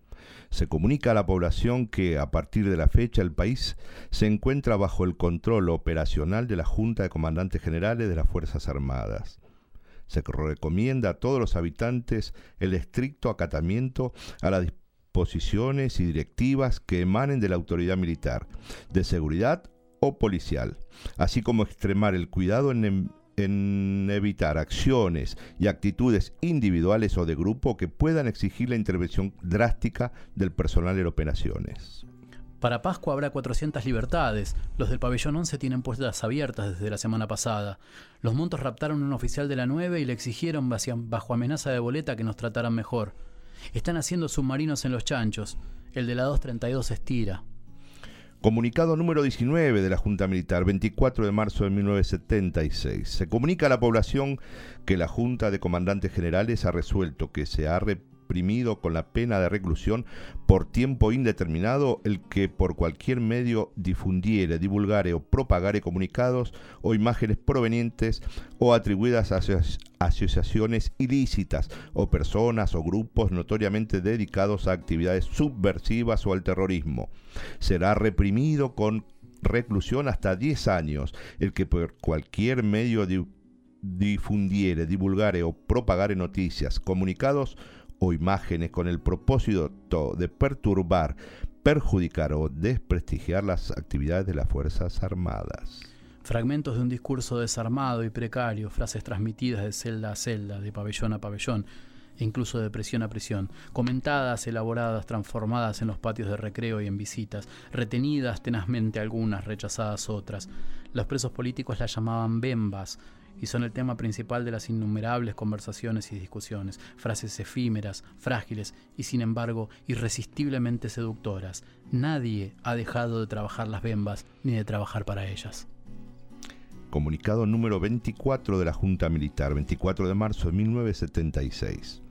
Speaker 5: Se comunica a la población que a partir de la fecha el país se encuentra bajo el control operacional de la Junta de Comandantes Generales de las Fuerzas Armadas. Se recomienda a todos los habitantes el estricto acatamiento a las disposiciones y directivas que emanen de la autoridad militar, de seguridad o policial, así como extremar el cuidado en, en evitar acciones y actitudes individuales o de grupo que puedan exigir la intervención drástica del personal en operaciones.
Speaker 4: Para Pascua habrá 400 libertades. Los del pabellón 11 tienen puertas abiertas desde la semana pasada. Los montos raptaron a un oficial de la 9 y le exigieron bajo amenaza de boleta que nos trataran mejor. Están haciendo submarinos en los chanchos. El de la 232 estira.
Speaker 5: Comunicado número 19 de la Junta Militar, 24 de marzo de 1976. Se comunica a la población que la Junta de Comandantes Generales ha resuelto que se ha reprimido con la pena de reclusión por tiempo indeterminado el que por cualquier medio difundiere, divulgare o propagare comunicados o imágenes provenientes o atribuidas a aso- asociaciones ilícitas o personas o grupos notoriamente dedicados a actividades subversivas o al terrorismo. Será reprimido con reclusión hasta 10 años el que por cualquier medio di- difundiere, divulgare o propagare noticias, comunicados o imágenes con el propósito de perturbar, perjudicar o desprestigiar las actividades de las Fuerzas Armadas.
Speaker 4: Fragmentos de un discurso desarmado y precario, frases transmitidas de celda a celda, de pabellón a pabellón, e incluso de prisión a prisión, comentadas, elaboradas, transformadas en los patios de recreo y en visitas, retenidas tenazmente algunas, rechazadas otras. Los presos políticos las llamaban bembas, y son el tema principal de las innumerables conversaciones y discusiones, frases efímeras, frágiles y sin embargo irresistiblemente seductoras. Nadie ha dejado de trabajar las bembas ni de trabajar para ellas.
Speaker 5: comunicado número 24 de la Junta Militar, 24 de marzo de 1976.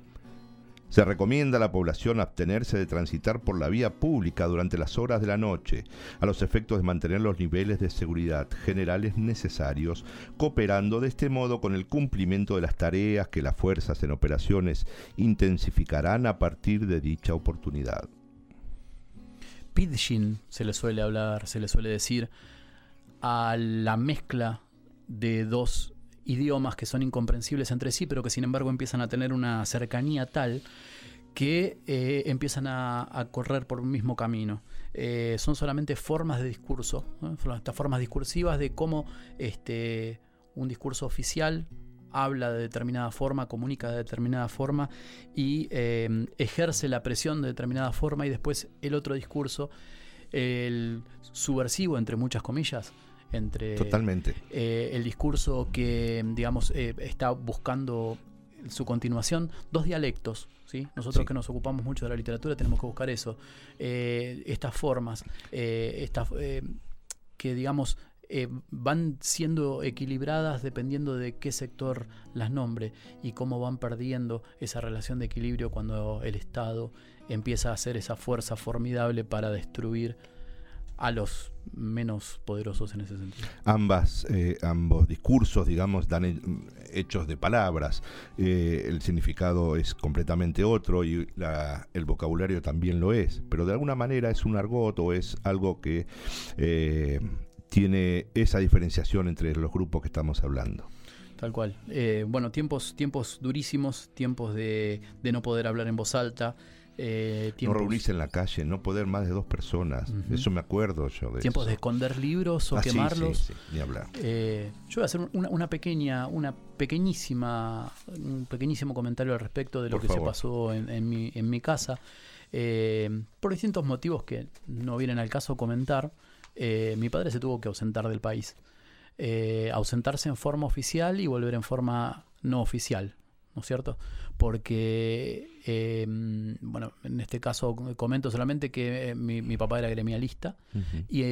Speaker 5: Se recomienda a la población abstenerse de transitar por la vía pública durante las horas de la noche, a los efectos de mantener los niveles de seguridad generales necesarios, cooperando de este modo con el cumplimiento de las tareas que las fuerzas en operaciones intensificarán a partir de dicha oportunidad.
Speaker 4: Pidgin se le suele hablar, se le suele decir a la mezcla de dos idiomas que son incomprensibles entre sí, pero que sin embargo empiezan a tener una cercanía tal que eh, empiezan a, correr por un mismo camino. Eh, son solamente formas de discurso, ¿no? formas discursivas de cómo este, un discurso oficial habla de determinada forma, comunica de determinada forma y eh, ejerce la presión de determinada forma y después el otro discurso, el subversivo entre muchas comillas, entre
Speaker 5: Totalmente.
Speaker 4: Eh, el discurso que, digamos, eh, está buscando su continuación, dos dialectos. ¿sí? Nosotros
Speaker 5: Sí.
Speaker 4: que nos ocupamos mucho de la literatura tenemos que buscar eso. Eh, estas formas, estas, que, digamos, eh, van siendo equilibradas dependiendo de qué sector las nombre y cómo van perdiendo esa relación de equilibrio cuando el Estado empieza a hacer esa fuerza formidable para destruir a los menos poderosos en ese sentido.
Speaker 5: Ambas, eh, ambos discursos, digamos, dan he- hechos de palabras. Eh, el significado es completamente otro y la- el vocabulario también lo es. Pero de alguna manera es un argot o es algo que eh, tiene esa diferenciación entre los grupos que estamos hablando.
Speaker 4: Tal cual. Eh, bueno, tiempos, tiempos durísimos, tiempos de, de no poder hablar en voz alta. Eh,
Speaker 5: No reunirse en la calle, no poder más de dos personas. Eso me acuerdo yo de
Speaker 4: tiempos de esconder libros o
Speaker 5: Ah, sí,
Speaker 4: quemarlos.
Speaker 5: sí, sí, ni hablar.
Speaker 4: Eh, yo voy a hacer una, una pequeña, una pequeñísima, un pequeñísimo comentario al respecto de lo
Speaker 5: Por
Speaker 4: que
Speaker 5: favor.
Speaker 4: se pasó en, en mi, en mi casa. Eh, por distintos motivos que no vienen al caso comentar, eh, mi padre se tuvo que ausentar del país. Eh, ausentarse en forma oficial y volver en forma no oficial, ¿no es cierto? Porque, eh, bueno, en este caso comento solamente que eh, mi, mi papá era gremialista y eh,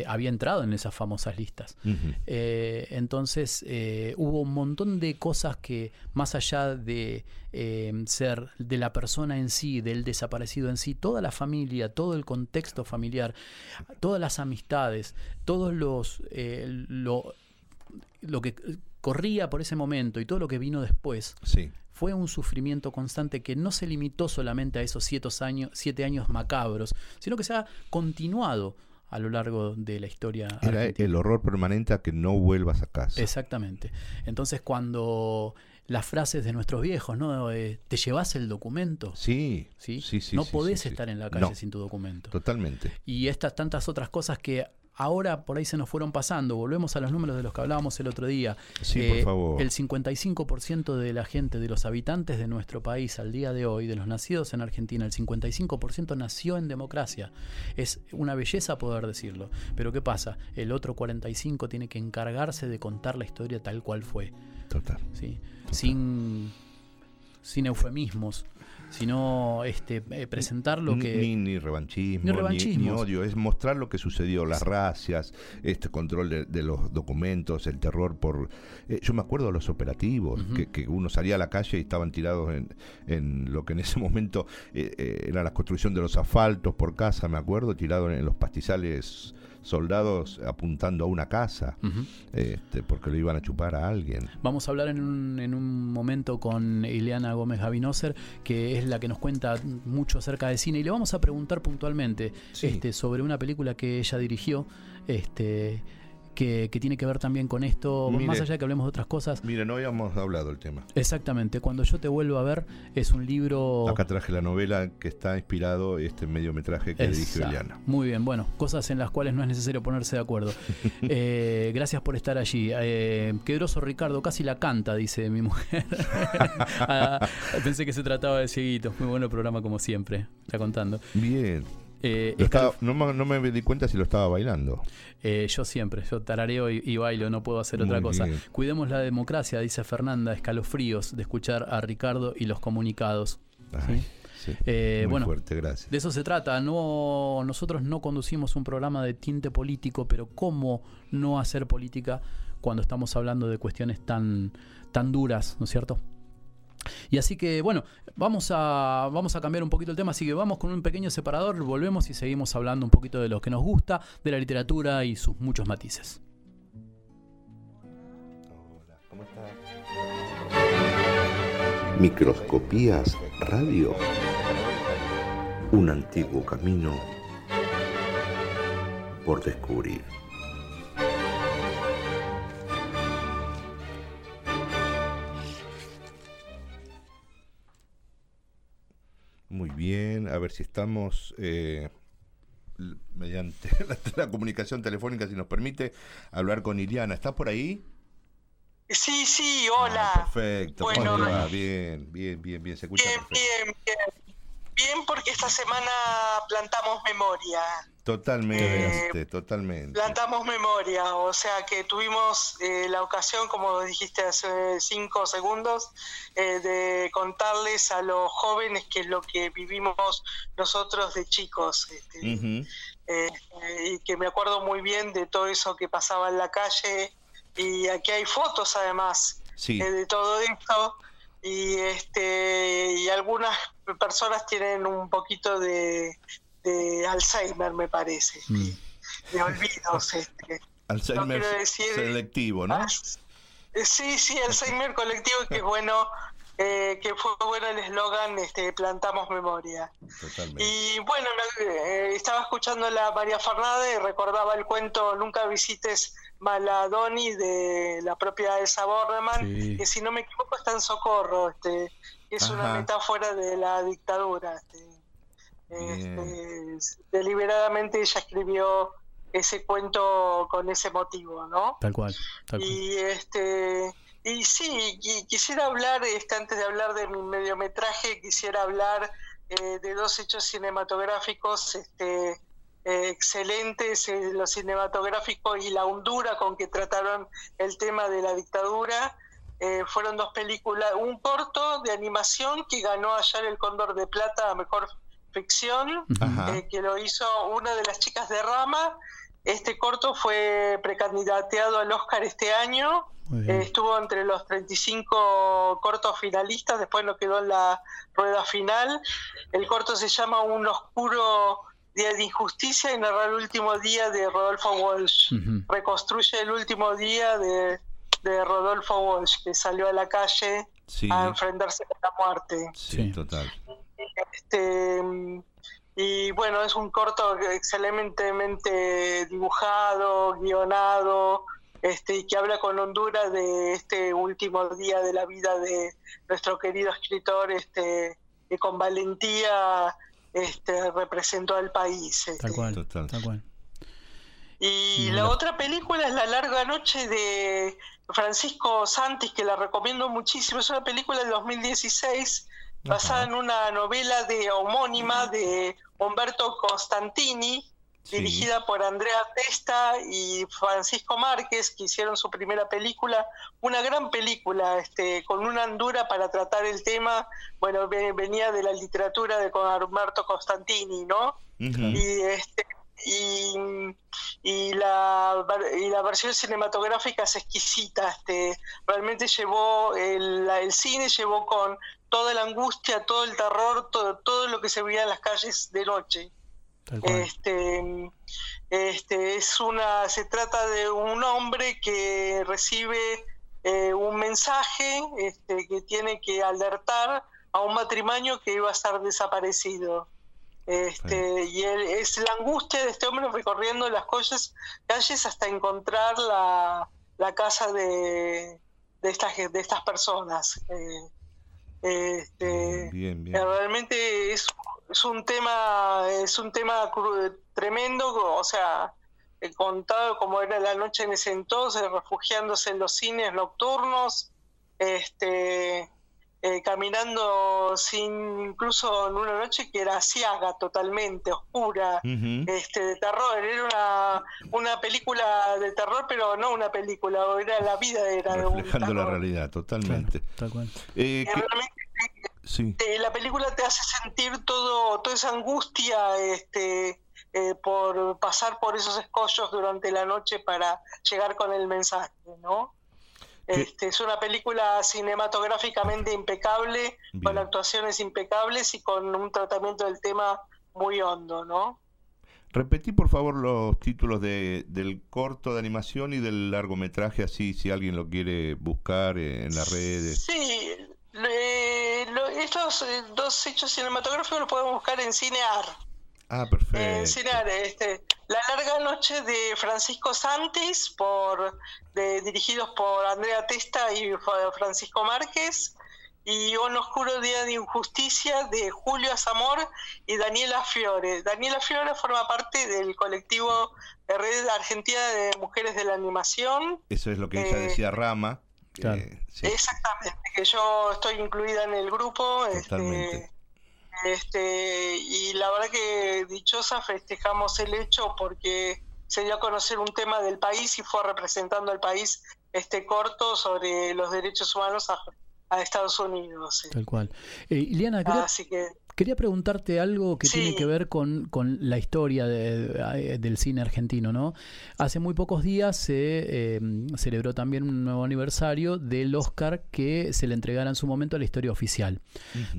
Speaker 4: eh, había entrado en esas famosas listas.
Speaker 5: Ujú.
Speaker 4: Eh, entonces eh, hubo un montón de cosas que más allá de eh, ser de la persona en sí, del desaparecido en sí, toda la familia, todo el contexto familiar, todas las amistades, todos los eh, lo, lo que corría por ese momento y todo lo que vino después
Speaker 5: Sí.
Speaker 4: Fue un sufrimiento constante que no se limitó solamente a esos siete años, siete años macabros, sino que se ha continuado a lo largo de la historia
Speaker 5: Era
Speaker 4: argentina.
Speaker 5: el horror permanente a que no vuelvas a casa.
Speaker 4: Exactamente. Entonces cuando las frases de nuestros viejos, ¿no? Eh, ¿Te llevas el documento?
Speaker 5: Sí,
Speaker 4: ¿Sí?
Speaker 5: sí, sí,
Speaker 4: no
Speaker 5: sí,
Speaker 4: podés
Speaker 5: sí,
Speaker 4: estar en la calle
Speaker 5: No.
Speaker 4: sin tu documento.
Speaker 5: Totalmente.
Speaker 4: Y estas tantas otras cosas que ahora por ahí se nos fueron pasando. Volvemos a los números de los que hablábamos el otro día. Eh,
Speaker 5: Sí, por favor.
Speaker 4: El 55% de la gente, de los habitantes de nuestro país al día de hoy, de los nacidos en Argentina, el 55% nació en democracia. Es una belleza poder decirlo. Pero ¿qué pasa? El otro 45% tiene que encargarse de contar la historia tal cual fue.
Speaker 5: Total.
Speaker 4: ¿sí? Sin, sin eufemismos, sino este, eh, presentar lo que...
Speaker 5: Ni, ni revanchismo,
Speaker 4: Ni
Speaker 5: ni, odio, es mostrar lo que sucedió, las racias, este control de, de los documentos, el terror por... eh, yo me acuerdo de los operativos, que, que uno salía a la calle y estaban tirados en, en lo que en ese momento eh, eh, era la construcción de los asfaltos por casa, me acuerdo, tirados en los pastizales soldados apuntando a una casa, este, porque lo iban a chupar a alguien.
Speaker 4: Vamos a hablar en un, en un momento con Ileana Gómez Gavinoser, que es la que nos cuenta mucho acerca de cine, y le vamos a preguntar puntualmente
Speaker 5: Sí.
Speaker 4: este, sobre una película que ella dirigió, este, que, que tiene que ver también con esto,
Speaker 5: Mire.
Speaker 4: más allá de que hablemos de otras cosas.
Speaker 5: Mire, no habíamos hablado del tema.
Speaker 4: Exactamente, cuando yo te vuelvo a ver, es un libro...
Speaker 5: Acá traje la novela que está inspirado este mediometraje que
Speaker 4: Exacto.
Speaker 5: Eliana.
Speaker 4: Muy bien, bueno, cosas en las cuales no es necesario ponerse de acuerdo. Eh, gracias por estar allí. Eh, qué groso Ricardo, casi la canta, dice mi mujer. Ah, pensé que se trataba de cieguitos. Muy bueno el programa como siempre, está contando.
Speaker 5: Bien.
Speaker 4: Eh,
Speaker 5: estaba- no, me, no me di cuenta si lo estaba bailando.
Speaker 4: eh, yo siempre, yo tarareo y, y bailo, no puedo hacer otra cosa.
Speaker 5: bien.
Speaker 4: Cuidemos la democracia, dice Fernanda, escalofríos de escuchar a Ricardo y los comunicados.
Speaker 5: Ay,
Speaker 4: ¿sí?
Speaker 5: sí.
Speaker 4: Eh, bueno,
Speaker 5: fuerte, gracias.
Speaker 4: De eso se trata. No, nosotros no conducimos un programa de tinte político, pero cómo no hacer política cuando estamos hablando de cuestiones tan, tan duras, ¿no es cierto? Y así que, bueno, vamos a, vamos a cambiar un poquito el tema, así que vamos con un pequeño separador, volvemos y seguimos hablando un poquito de lo que nos gusta, de la literatura y sus muchos matices.
Speaker 1: Microscopías Radio. Un antiguo camino por descubrir.
Speaker 5: Muy bien, a ver si estamos eh, mediante la, la comunicación telefónica, si nos permite, hablar con Iliana. ¿Estás por ahí?
Speaker 13: Sí, sí, hola.
Speaker 5: Perfecto, ¿cómo
Speaker 13: Bueno.
Speaker 5: le va? Bien, bien, bien, bien, se escucha
Speaker 13: Bien,
Speaker 5: perfecto.
Speaker 13: bien, bien. Bien, porque esta semana plantamos memoria.
Speaker 5: Totalmente, totalmente.
Speaker 13: Plantamos memoria, o sea que tuvimos eh, la ocasión, como dijiste hace cinco segundos, eh, de contarles a los jóvenes qué es lo que vivimos nosotros de chicos. este, eh, eh, y que me acuerdo muy bien de todo eso que pasaba en la calle. Y aquí hay fotos además
Speaker 5: Sí.
Speaker 13: eh, de todo esto. Y, este, y algunas personas tienen un poquito de, de Alzheimer, me parece, de olvidos. Este.
Speaker 5: Alzheimer
Speaker 13: quiero decir-
Speaker 5: selectivo, ¿no?
Speaker 13: Eh, Sí, sí, Alzheimer colectivo, que es bueno, eh, que fue bueno el eslogan, este, plantamos memoria.
Speaker 5: Totalmente.
Speaker 13: Y bueno, eh, estaba escuchando a la María Fernández y recordaba el cuento Nunca visites Maladoni de la propia Elsa Bornemann,
Speaker 4: Sí.
Speaker 13: que si no me equivoco está en Socorro, este, que es una
Speaker 5: Ajá.
Speaker 13: metáfora de la dictadura. Este, este, deliberadamente ella escribió ese cuento con ese motivo, ¿no?
Speaker 4: Tal cual, tal cual.
Speaker 13: Y este y sí, y quisiera hablar, este, antes de hablar de mi mediometraje, quisiera hablar eh, de dos hechos cinematográficos este, eh, excelentes, eh, lo cinematográfico y la hondura con que trataron el tema de la dictadura. Eh, fueron dos películas, un corto de animación que ganó ayer el Cóndor de Plata a Mejor Ficción, eh, que lo hizo una de las chicas de Rama. Este corto fue precandidateado al Oscar este año. Eh, estuvo entre los 35 cortos finalistas, después no quedó en la rueda final. El corto se llama Un oscuro día de injusticia y narra el último día de Rodolfo Walsh. Reconstruye el último día de, de Rodolfo Walsh, que salió a la calle
Speaker 5: Sí,
Speaker 13: a enfrentarse con la muerte.
Speaker 5: sí, total.
Speaker 13: Este, y bueno, es un corto excelentemente dibujado, guionado, este, y que habla con Honduras de este último día de la vida de nuestro querido escritor, este, que con valentía este, representó al país. este.
Speaker 4: Tal cual,
Speaker 5: Total.
Speaker 4: tal cual.
Speaker 13: Y la otra película es La larga noche de Francisco Santis, que la recomiendo muchísimo. Es una película del 2016 basada en una novela de homónima de Humberto Constantini,
Speaker 5: Sí.
Speaker 13: dirigida por Andrea Testa y Francisco Márquez, que hicieron su primera película. Una gran película, este, con una andura para tratar el tema. Bueno, ve- venía de la literatura de Humberto Constantini, ¿no? Y este y, y la ver- y la versión cinematográfica es exquisita este realmente llevó el, el cine llevó con toda la angustia todo el terror todo todo lo que se veía en las calles de noche. Este este es una se trata de un hombre que recibe eh, un mensaje este, que tiene que alertar a un matrimonio que iba a estar desaparecido. Este, y él- es la angustia de este hombre recorriendo las calles, calles hasta encontrar la, la casa de, de, estas, de estas personas. Eh, este,
Speaker 5: Bien, bien.
Speaker 13: Realmente es, es un tema, es un tema tremendo, o sea, eh, contado como era la noche en ese entonces, refugiándose en los cines nocturnos, este eh, caminando sin incluso en una noche que era ciaga totalmente, oscura,
Speaker 5: Ujú.
Speaker 13: este de terror, era una, una película de terror, pero no una película, era la vida era de un
Speaker 5: Reflejando la realidad, totalmente.
Speaker 4: Tal cual.
Speaker 5: Eh,
Speaker 13: Y
Speaker 5: ¿qué-
Speaker 13: realmente
Speaker 5: sí.
Speaker 13: eh, la película te hace sentir todo toda esa angustia este eh, por pasar por esos escollos durante la noche para llegar con el mensaje, ¿no? Este, es una película cinematográficamente impecable, con actuaciones impecables y con un tratamiento del tema muy hondo, ¿no?
Speaker 5: Repetí por favor los títulos de, del corto de animación y del largometraje, así si alguien lo quiere buscar en las redes.
Speaker 13: Sí, estos eh, dos hechos cinematográficos los podemos buscar en Cinear.
Speaker 5: Ah, perfecto.
Speaker 13: En este, La larga noche de Francisco Santis, por, de, dirigidos por Andrea Testa y Francisco Márquez y Un oscuro día de injusticia de Julio Azamor y Daniela Fiore. Daniela Fiore forma parte del colectivo de Red Argentina de Mujeres de la Animación.
Speaker 5: Eso es lo que ella
Speaker 13: Eh,
Speaker 5: decía Rama.
Speaker 4: Claro.
Speaker 5: eh, sí,
Speaker 13: Exactamente, que yo estoy incluida en el grupo.
Speaker 5: totalmente.
Speaker 13: Este, este, y la verdad que dichosa festejamos el hecho porque se dio a conocer un tema del país y fue representando al país este corto sobre los derechos humanos a, a Estados Unidos.
Speaker 4: Tal cual. Eh, quería,
Speaker 13: Así que
Speaker 4: quería preguntarte algo que
Speaker 13: Sí.
Speaker 4: tiene que ver con, con la historia de- eh, del cine argentino, ¿no? Hace muy pocos días se eh, celebró también un nuevo aniversario del Oscar que se le entregara en su momento a la historia oficial.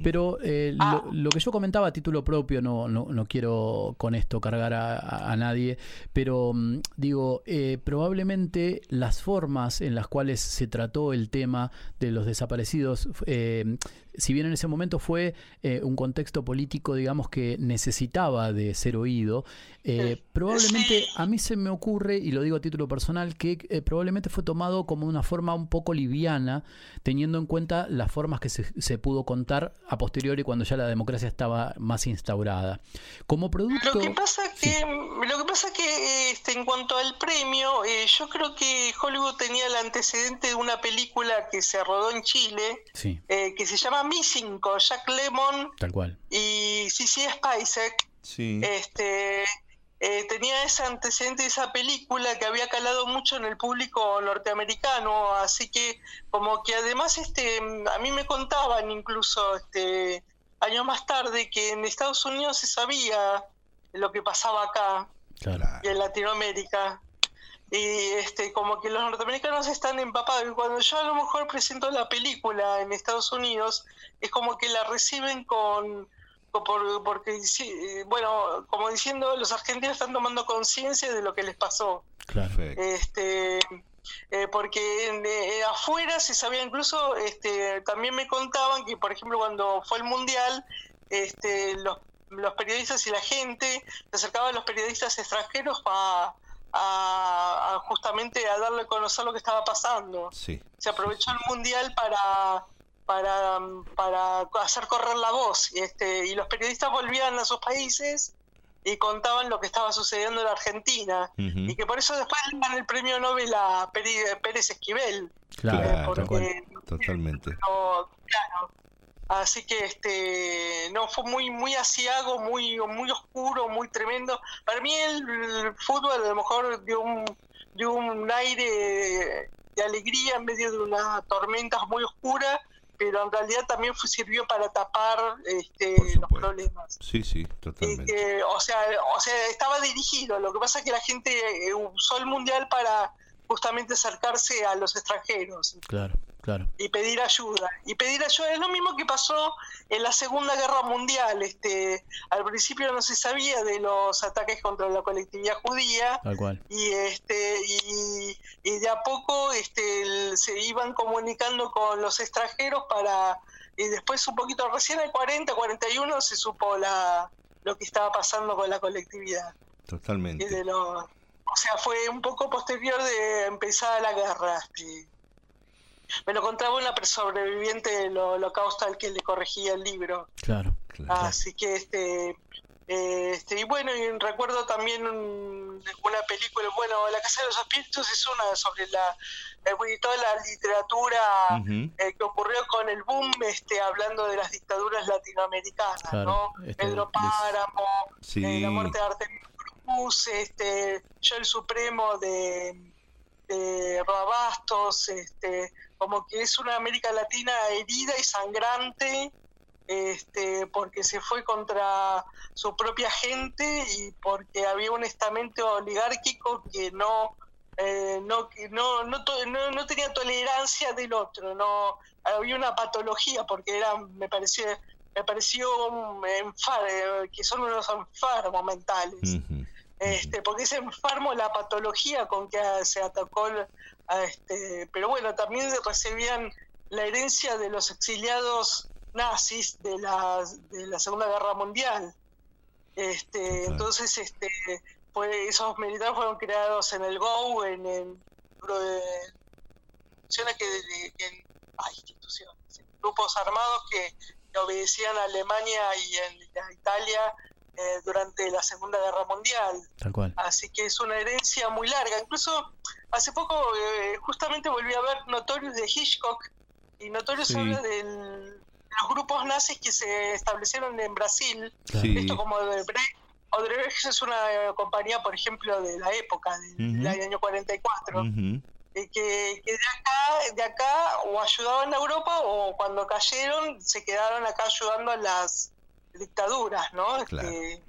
Speaker 4: Pero eh, lo, lo que yo comentaba a título propio, no, no, no quiero con esto cargar a, a- a nadie, pero mm, digo, eh, probablemente las formas en las cuales se trató el tema de los desaparecidos, eh, si bien en ese momento fue eh, un contexto político, digamos, que necesitaba de ser oído, eh, probablemente a mí se me ocurre, y lo digo a título personal, que eh, probablemente fue tomado como una forma un poco liviana, teniendo en cuenta las formas que se, se pudo contar a posteriori cuando ya la democracia estaba más instaurada. Como producto...
Speaker 13: Lo que pasa que lo que pasa que este, en cuanto al premio, eh, yo creo que Hollywood tenía el antecedente de una película que se rodó en Chile
Speaker 4: Sí,
Speaker 13: eh, que se llama Missing con Jack Lemmon
Speaker 4: tal cual.
Speaker 13: y Cici Spacek.
Speaker 5: Sí.
Speaker 13: Este eh, tenía ese antecedente de esa película que había calado mucho en el público norteamericano, así que como que además este a mí me contaban incluso este años más tarde que en Estados Unidos se sabía lo que pasaba acá
Speaker 4: Claro.
Speaker 13: y en Latinoamérica. Y este, como que los norteamericanos están empapados. Y cuando yo a lo mejor presento la película en Estados Unidos, es como que la reciben con. Por- porque, sí, eh, bueno, como diciendo, los argentinos están tomando conciencia de lo que les pasó.
Speaker 4: Claro.
Speaker 13: Este, eh, porque en- eh, afuera se sabía incluso, este, también me contaban que, por ejemplo, cuando fue el mundial, este, los, los periodistas y la gente se acercaban a los periodistas extranjeros a, a- a justamente a darle a conocer lo que estaba pasando.
Speaker 5: Sí.
Speaker 13: Se aprovechó el mundial para para, para hacer correr la voz y este y los periodistas volvían a sus países y contaban lo que estaba sucediendo en Argentina
Speaker 5: Ujú.
Speaker 13: y que por eso después le dan el premio Nobel a Peri- Pérez Esquivel
Speaker 4: Claro, cual.
Speaker 13: porque
Speaker 5: Totalmente.
Speaker 13: no, claro. Así que este no fue muy muy asiago, muy muy oscuro, muy tremendo. Para mí el, el fútbol a lo mejor dio un dio un aire de alegría en medio de una tormenta muy oscura, pero en realidad también fue, sirvió para tapar este, los problemas.
Speaker 5: Sí, sí, totalmente.
Speaker 13: o sea, o sea, estaba dirigido. Lo que pasa es que la gente eh, usó el mundial para justamente acercarse a los extranjeros
Speaker 4: Claro, claro.
Speaker 13: y pedir ayuda. Y pedir ayuda es lo mismo que pasó en la Segunda Guerra Mundial. Este, al principio no se sabía de los ataques contra la colectividad judía
Speaker 4: Tal cual.
Speaker 13: y este y, y de a poco este el- se iban comunicando con los extranjeros para y después un poquito recién en el 40 41 se supo la lo que estaba pasando con la colectividad y
Speaker 5: Totalmente.
Speaker 13: de lo o sea fue un poco posterior de empezar la guerra este. Me lo contaba una sobreviviente del holocausto al que le corregía el libro
Speaker 4: Claro.
Speaker 13: Así que este, eh, este y bueno, y recuerdo también un- una película, bueno, La Casa de los Espíritus es una sobre la eh, toda la literatura eh, que ocurrió con el boom, este, hablando de las dictaduras latinoamericanas,
Speaker 4: Claro,
Speaker 13: ¿no?
Speaker 4: este,
Speaker 13: Pedro Páramo,
Speaker 5: Sí.
Speaker 13: eh, la muerte de Artemio Cruz, este, yo el Supremo de, de Roa Bastos, este, como que es una América Latina herida y sangrante este, porque se fue contra su propia gente y porque había un estamento oligárquico que no eh, no, no, no, to- no, no tenía tolerancia del otro, no había una patología porque era, me pareció, me pareció un enfar- eh, que son unos enfermos mentales. Este, porque es enfermo la patología con que se atacó este, pero bueno, también recibían la herencia de los exiliados nazis de la, de la Segunda Guerra Mundial. Este, entonces, este, pues esos militares fueron creados en el GO, en, en, instituciones que, ay, instituciones, en grupos armados que, que obedecían a Alemania y en- a Italia eh, durante la Segunda Guerra Mundial.
Speaker 4: Tal cual.
Speaker 13: Así que es una herencia muy larga. Incluso hace poco eh, justamente volví a ver Notorious de Hitchcock y Notorious
Speaker 5: Sí.
Speaker 13: habla de los grupos nazis que se establecieron en Brasil.
Speaker 5: Sí.
Speaker 13: Esto como Odebrecht. Odebrecht es una eh, compañía, por ejemplo, de la época, del, año 44,
Speaker 5: Ujú.
Speaker 13: eh, que, que de acá de acá o ayudaban a Europa o cuando cayeron se quedaron acá ayudando a las dictaduras, ¿no?
Speaker 5: Claro.
Speaker 13: Este,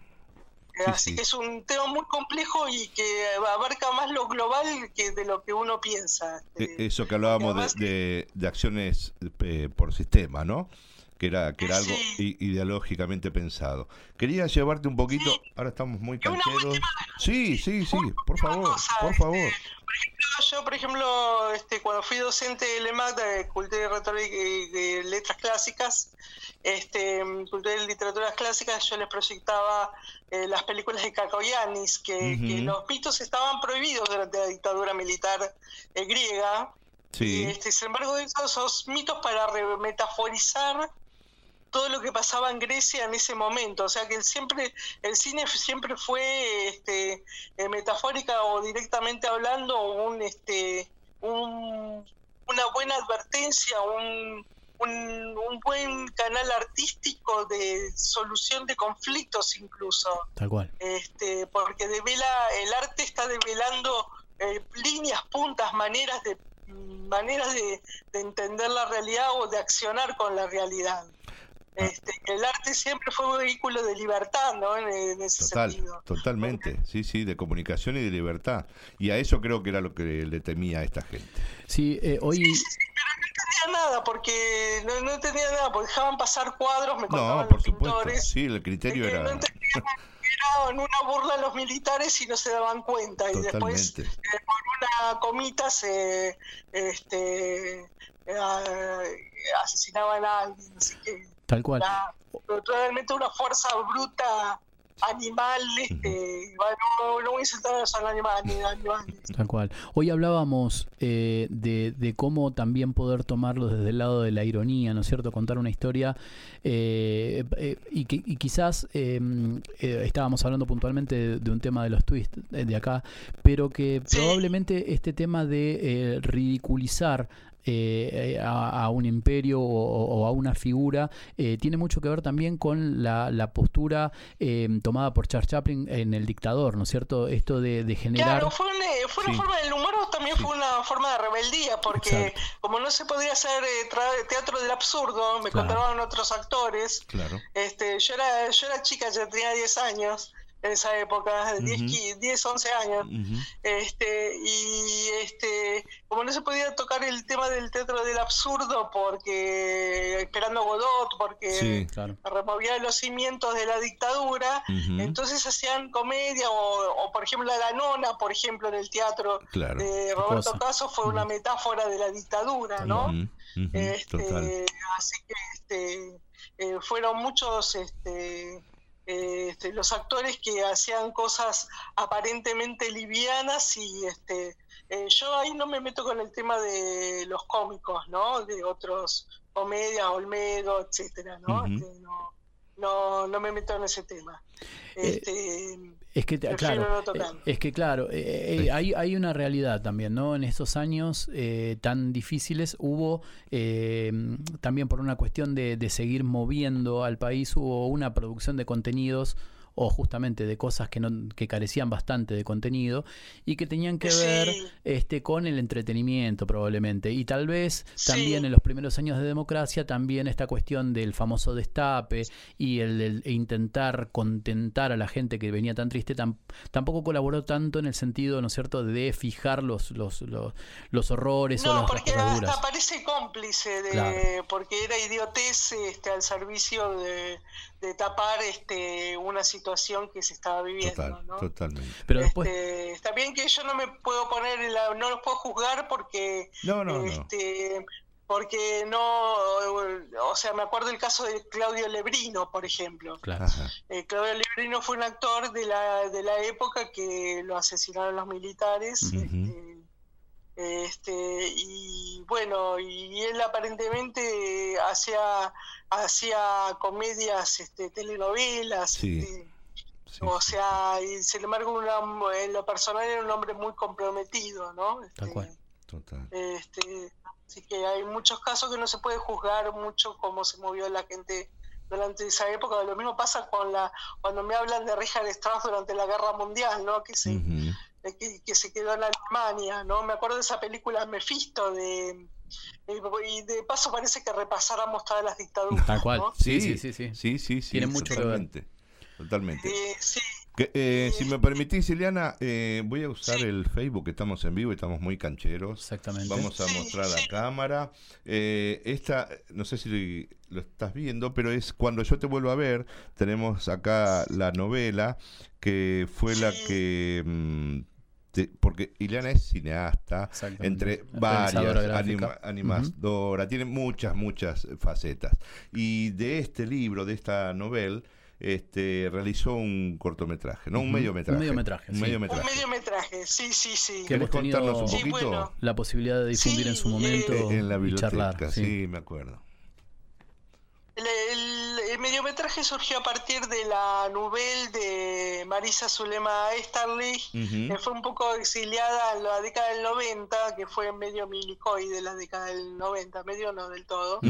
Speaker 5: Sí,
Speaker 13: Así
Speaker 5: sí.
Speaker 13: que es un tema muy complejo y que abarca más lo global que de lo que uno piensa.
Speaker 5: E- Eso que hablábamos de, de- de acciones eh, por sistema, ¿no? Que era, que era algo i- ideológicamente pensado. Quería llevarte un poquito, ahora estamos muy cancheros. Sí, sí, sí, por favor, por favor.
Speaker 13: Yo, por ejemplo, este, cuando fui docente del EMAC de Cultura y Retórica y de Letras Clásicas, este, mm, Cultura y Literaturas Clásicas, yo les proyectaba eh, las películas de Cacoyanis, que, los mitos estaban prohibidos durante la dictadura militar eh, griega.
Speaker 5: Sí,
Speaker 13: este, sin embargo, esos, esos mitos para re- metaforizar todo lo que pasaba en Grecia en ese momento. O sea que siempre, el cine siempre fue este, eh, metafórica o directamente hablando un, este, un- una buena advertencia, un, un, un buen canal artístico de solución de conflictos incluso
Speaker 4: Tal cual.
Speaker 13: este, porque devela, el arte está develando eh, líneas, puntas, maneras de maneras de, de entender la realidad o de accionar con la realidad. Este, el arte siempre fue un vehículo de libertad, ¿no? En, en ese
Speaker 5: total,
Speaker 13: sentido.
Speaker 5: totalmente. Sí, sí, de comunicación y de libertad. Y a eso creo que era lo que le temía a esta gente.
Speaker 4: Sí, eh, hoy...
Speaker 13: No entendía nada, porque no, no entendía nada, porque dejaban pasar cuadros, me contaban
Speaker 5: No, por
Speaker 13: los
Speaker 5: supuesto.
Speaker 13: pintores,
Speaker 5: Sí, el criterio
Speaker 13: no
Speaker 5: era
Speaker 13: entendían que era en una burla a los militares y no se daban cuenta. Y después
Speaker 5: totalmente.
Speaker 13: eh, por una comita se este, eh, asesinaban a alguien. Así que
Speaker 4: Tal cual.
Speaker 13: realmente una fuerza bruta animal. Este, no, no voy a insultar a animales. animales.
Speaker 4: Tal cual. Hoy hablábamos eh, de, de cómo también poder tomarlo desde el lado de la ironía, ¿no es cierto? Contar una historia eh, eh, y, que, y quizás eh, eh, estábamos hablando puntualmente de, de un tema de los twists eh, de acá, pero que probablemente este tema de eh, ridiculizar eh, a, a un imperio o, o a una figura eh, tiene mucho que ver también con la, la postura eh, tomada por Charles Chaplin en El Dictador, ¿no es cierto? Esto de, de generar...
Speaker 13: Claro, fue, una, fue una
Speaker 4: Sí.
Speaker 13: forma del humor, también fue una forma de rebeldía, porque
Speaker 4: Exacto.
Speaker 13: como no se podía hacer eh, teatro del absurdo, me
Speaker 5: Claro.
Speaker 13: otros actores,
Speaker 5: Claro.
Speaker 13: este, yo era yo era chica, ya tenía 10 años en esa época, 10,
Speaker 5: Ujú.
Speaker 13: qui- 10 11 años, este y este como no se podía tocar el tema del teatro del absurdo porque esperando a Godot porque
Speaker 5: Sí, claro.
Speaker 13: removía los cimientos de la dictadura entonces hacían comedia o, o, por ejemplo la nona por ejemplo en el teatro
Speaker 5: Claro.
Speaker 13: de Roberto
Speaker 5: Cosa.
Speaker 13: Caso fue una metáfora de la dictadura no este,
Speaker 5: total.
Speaker 13: así que este, eh, fueron muchos este, este, los actores que hacían cosas aparentemente livianas y este, eh, yo ahí no me meto con el tema de los cómicos, ¿no? De otros comedias, Olmedo, etcétera, ¿no? Este, no, no, no me meto en ese tema. Este,
Speaker 4: Es que, claro,
Speaker 13: no
Speaker 4: eh, es que claro, eh, eh, hay, hay una realidad también, ¿no? En estos años eh, tan difíciles hubo, eh, también por una cuestión de, de seguir moviendo al país, hubo una producción de contenidos o justamente de cosas que, no, que carecían bastante de contenido y que tenían que ver este, con el entretenimiento probablemente. Y tal vez también en los primeros años de democracia, también esta cuestión del famoso destape y el, intentar contentar a la gente que venía tan triste tampoco colaboró tanto en el sentido, ¿no es cierto?, de fijar los, los, los, horrores o las,
Speaker 13: porque cómplice de, porque era idiotez este, al servicio de, de tapar este, una situación que se estaba viviendo. ¿no?
Speaker 5: Totalmente.
Speaker 4: Pero después...
Speaker 13: Este, está bien que yo no me puedo poner, en la, no los puedo juzgar porque...
Speaker 5: No, no,
Speaker 13: este, Porque no, o sea, me acuerdo el caso de Claudio Lebrino, por ejemplo.
Speaker 4: Claro.
Speaker 13: Eh, Claudio Lebrino fue un actor de la, de la época que lo asesinaron los militares. este, este, y bueno, y él aparentemente hacía, hacía comedias, este, telenovelas, este, o sea, y sin embargo en lo personal era un hombre muy comprometido, ¿no?
Speaker 4: Tal cual.
Speaker 5: Total.
Speaker 13: Este, así que hay muchos casos que no se puede juzgar mucho cómo se movió la gente durante esa época. Lo mismo pasa con la cuando me hablan de Richard Strauss durante la Guerra Mundial, ¿no? Que se, que, se quedó en Alemania, ¿no? Me acuerdo de esa película Mephisto de y de paso parece que repasáramos todas las dictaduras.
Speaker 4: Tal cual.
Speaker 5: Sí, sí, sí, sí. Sí, sí, sí.
Speaker 4: Tiene mucho
Speaker 5: totalmente. Totalmente.
Speaker 13: Eh, sí.
Speaker 5: Que, eh, si me permitís, Ileana, eh, voy a usar el Facebook, que estamos en vivo y estamos muy cancheros.
Speaker 4: Exactamente.
Speaker 5: Vamos a mostrar la cámara. Eh, esta, no sé si lo estás viendo, pero es cuando yo te vuelvo a ver, tenemos acá la novela, que fue la que... Porque Ileana es cineasta, entre varias, anima, animadora, tiene muchas, muchas facetas. Y de este libro, de esta novela, este, realizó un cortometraje, no un mediometraje.
Speaker 4: Un mediometraje,
Speaker 13: un mediometraje. sí, sí, sí.
Speaker 4: ¿Quieres contarnos un poquito? La posibilidad de difundir en su momento
Speaker 5: en la biblioteca,
Speaker 4: charlar.
Speaker 5: Sí. me acuerdo.
Speaker 13: El, mediometraje surgió a partir de la novela de Marisa Zulema Esterly, que fue un poco exiliada en la década del 90, que fue medio milicoy de la década del 90, medio no del todo,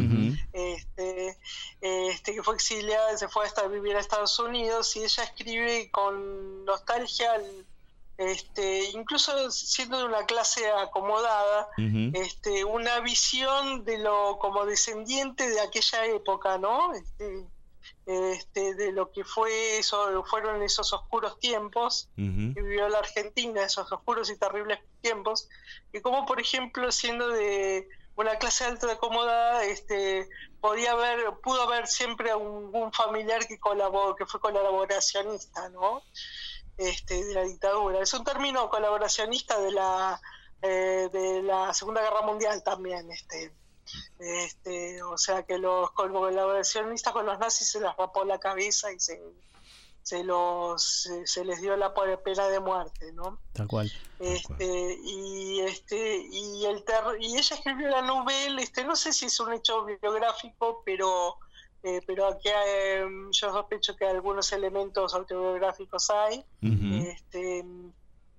Speaker 13: este, este, que fue exiliada, se fue hasta vivir a Estados Unidos y ella escribe con nostalgia este, incluso siendo de una clase acomodada, este, una visión de lo como descendiente de aquella época, ¿no? Este, este, de lo que fue eso, fueron esos oscuros tiempos que vivió la Argentina, esos oscuros y terribles tiempos, y como por ejemplo siendo de una clase alta de acomodada, este, podía haber, pudo haber siempre algún familiar que colaboró, que fue colaboracionista, ¿no? este, de la dictadura. Es un término colaboracionista de la, eh, de la Segunda Guerra Mundial también. Este, este, o sea que los colaboracionistas con los nazis se les rapó la cabeza y se, se los se, les dio la pena de muerte no
Speaker 4: tal cual.
Speaker 13: Este y este y el y ella escribió la novela este no sé si es un hecho biográfico pero eh, pero aquí eh, yo sospecho que algunos elementos autobiográficos hay. este,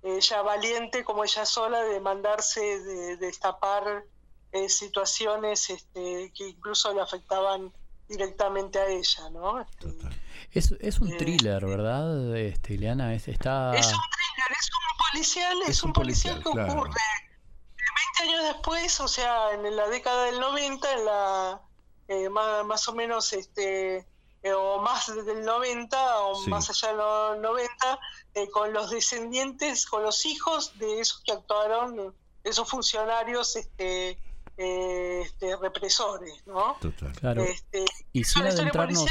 Speaker 13: ella valiente como ella sola de mandarse, de, destapar eh, situaciones este, que incluso le afectaban directamente a ella, ¿no? Este,
Speaker 4: es, es un thriller, ¿verdad, este, Ileana? Es, está...
Speaker 13: es un thriller, es un policial, es, un policial, que ocurre 20 años después, o sea, en la década del 90, en la eh, más, más, o menos este eh, o más del 90 o más allá de los 90 eh, con los descendientes con los hijos de esos que actuaron esos funcionarios este, este represores no
Speaker 4: claro.
Speaker 13: Este,
Speaker 4: y sin adentrarnos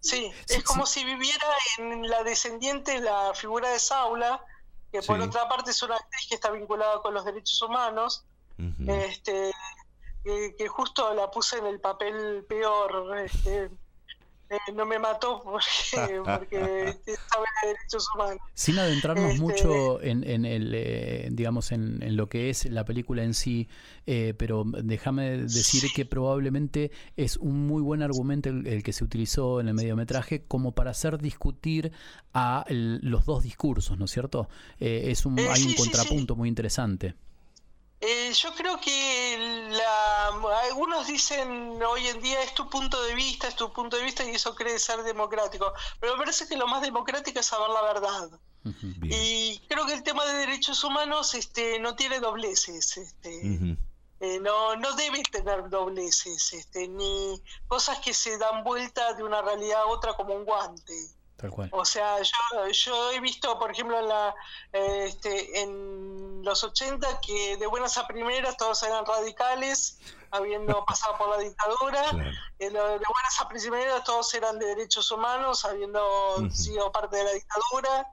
Speaker 13: sí, es como si viviera en la descendiente la figura de Saula que por otra parte es una actriz que está vinculada con los derechos humanos este que, justo la puse en el papel peor. Este, eh, no me mató porque, porque estaba en derechos humanos.
Speaker 4: Sin adentrarnos
Speaker 13: Este,
Speaker 4: mucho en, en el, eh, digamos, en, en lo que es la película en sí, eh, pero déjame decir que probablemente es un muy buen argumento el, el que se utilizó en el mediometraje como para hacer discutir a el- los dos discursos, ¿no es cierto? Es un, hay un
Speaker 13: sí, sí.
Speaker 4: contrapunto muy interesante.
Speaker 13: Yo creo que la, algunos dicen hoy en día es tu punto de vista, es tu punto de vista y eso cree ser democrático, pero me parece que lo más democrático es saber la verdad. Y creo que el tema de derechos humanos este, no tiene dobleces, este, eh, no, no debe tener dobleces, este, ni cosas que se dan vuelta de una realidad a otra como un guante.
Speaker 4: Tal cual.
Speaker 13: O sea, yo, yo he visto, por ejemplo, en, la, eh, este, en los 80 que de buenas a primeras todos eran radicales, habiendo pasado por la dictadura. Eh, lo- de buenas a primeras todos eran de derechos humanos, habiendo sido parte de la dictadura.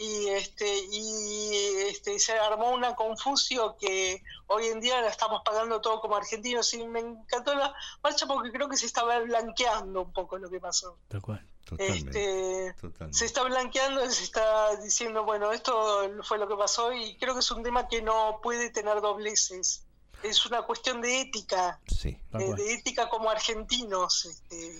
Speaker 13: Y, este, y este, se armó una confusio que hoy en día la estamos pagando todo como argentinos. Y me encantó la marcha porque creo que se estaba blanqueando un poco lo que pasó.
Speaker 4: Tal cual.
Speaker 13: Este,
Speaker 5: Totalmente.
Speaker 13: se está blanqueando, se está diciendo, bueno, esto fue lo que pasó y creo que es un tema que no puede tener dobleces. Es una cuestión de ética,
Speaker 5: Sí.
Speaker 13: eh, de ética como argentinos. Este,